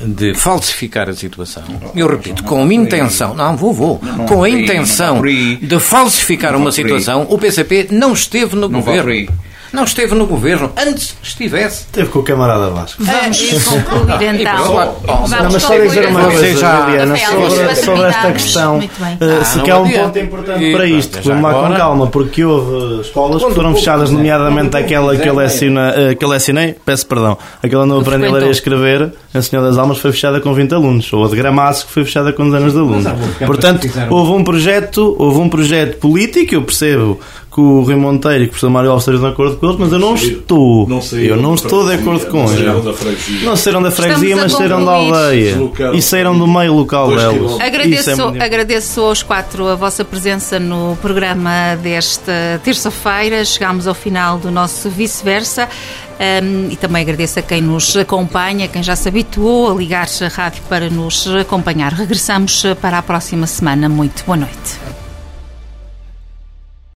de falsificar a situação, eu repito, com a intenção, não, vou, vou, com a intenção de falsificar uma situação, o PCP não esteve no governo. Não esteve no governo. Antes estivesse. Teve com o camarada Vasco. Vamos concluir então. pronto. Não, mas só concluir dizer uma então. coisa, já- Liliana, sobre, sobre esta questão. Eh, Ah, se não que há um ponto importante para isto, vamos lá com calma, porque houve escolas que foram fechadas, nomeadamente aquela que eu, eh, lecionei, peço perdão, aquela não aprendi a ler e a escrever, a Senhora das Almas foi fechada com 20 alunos, ou a de Gramaço que foi fechada com dezenas de alunos. Portanto, houve um projeto, houve um projeto político, eu percebo que o Rui Monteiro e que o professor Mário Alves estejam de acordo com eles, mas eu não estou. Não eu não estou de acordo com eles. Não saíram da freguesia, mas a saíram da aldeia. E saíram do meio local delas. quilómetros. Agradeço, é agradeço aos quatro a vossa presença no programa desta terça-feira. Chegámos ao final do nosso vice-versa. Um, e também agradeço a quem nos acompanha, quem já se habituou a ligar-se à rádio para nos acompanhar. Regressamos para a próxima semana. Muito boa noite.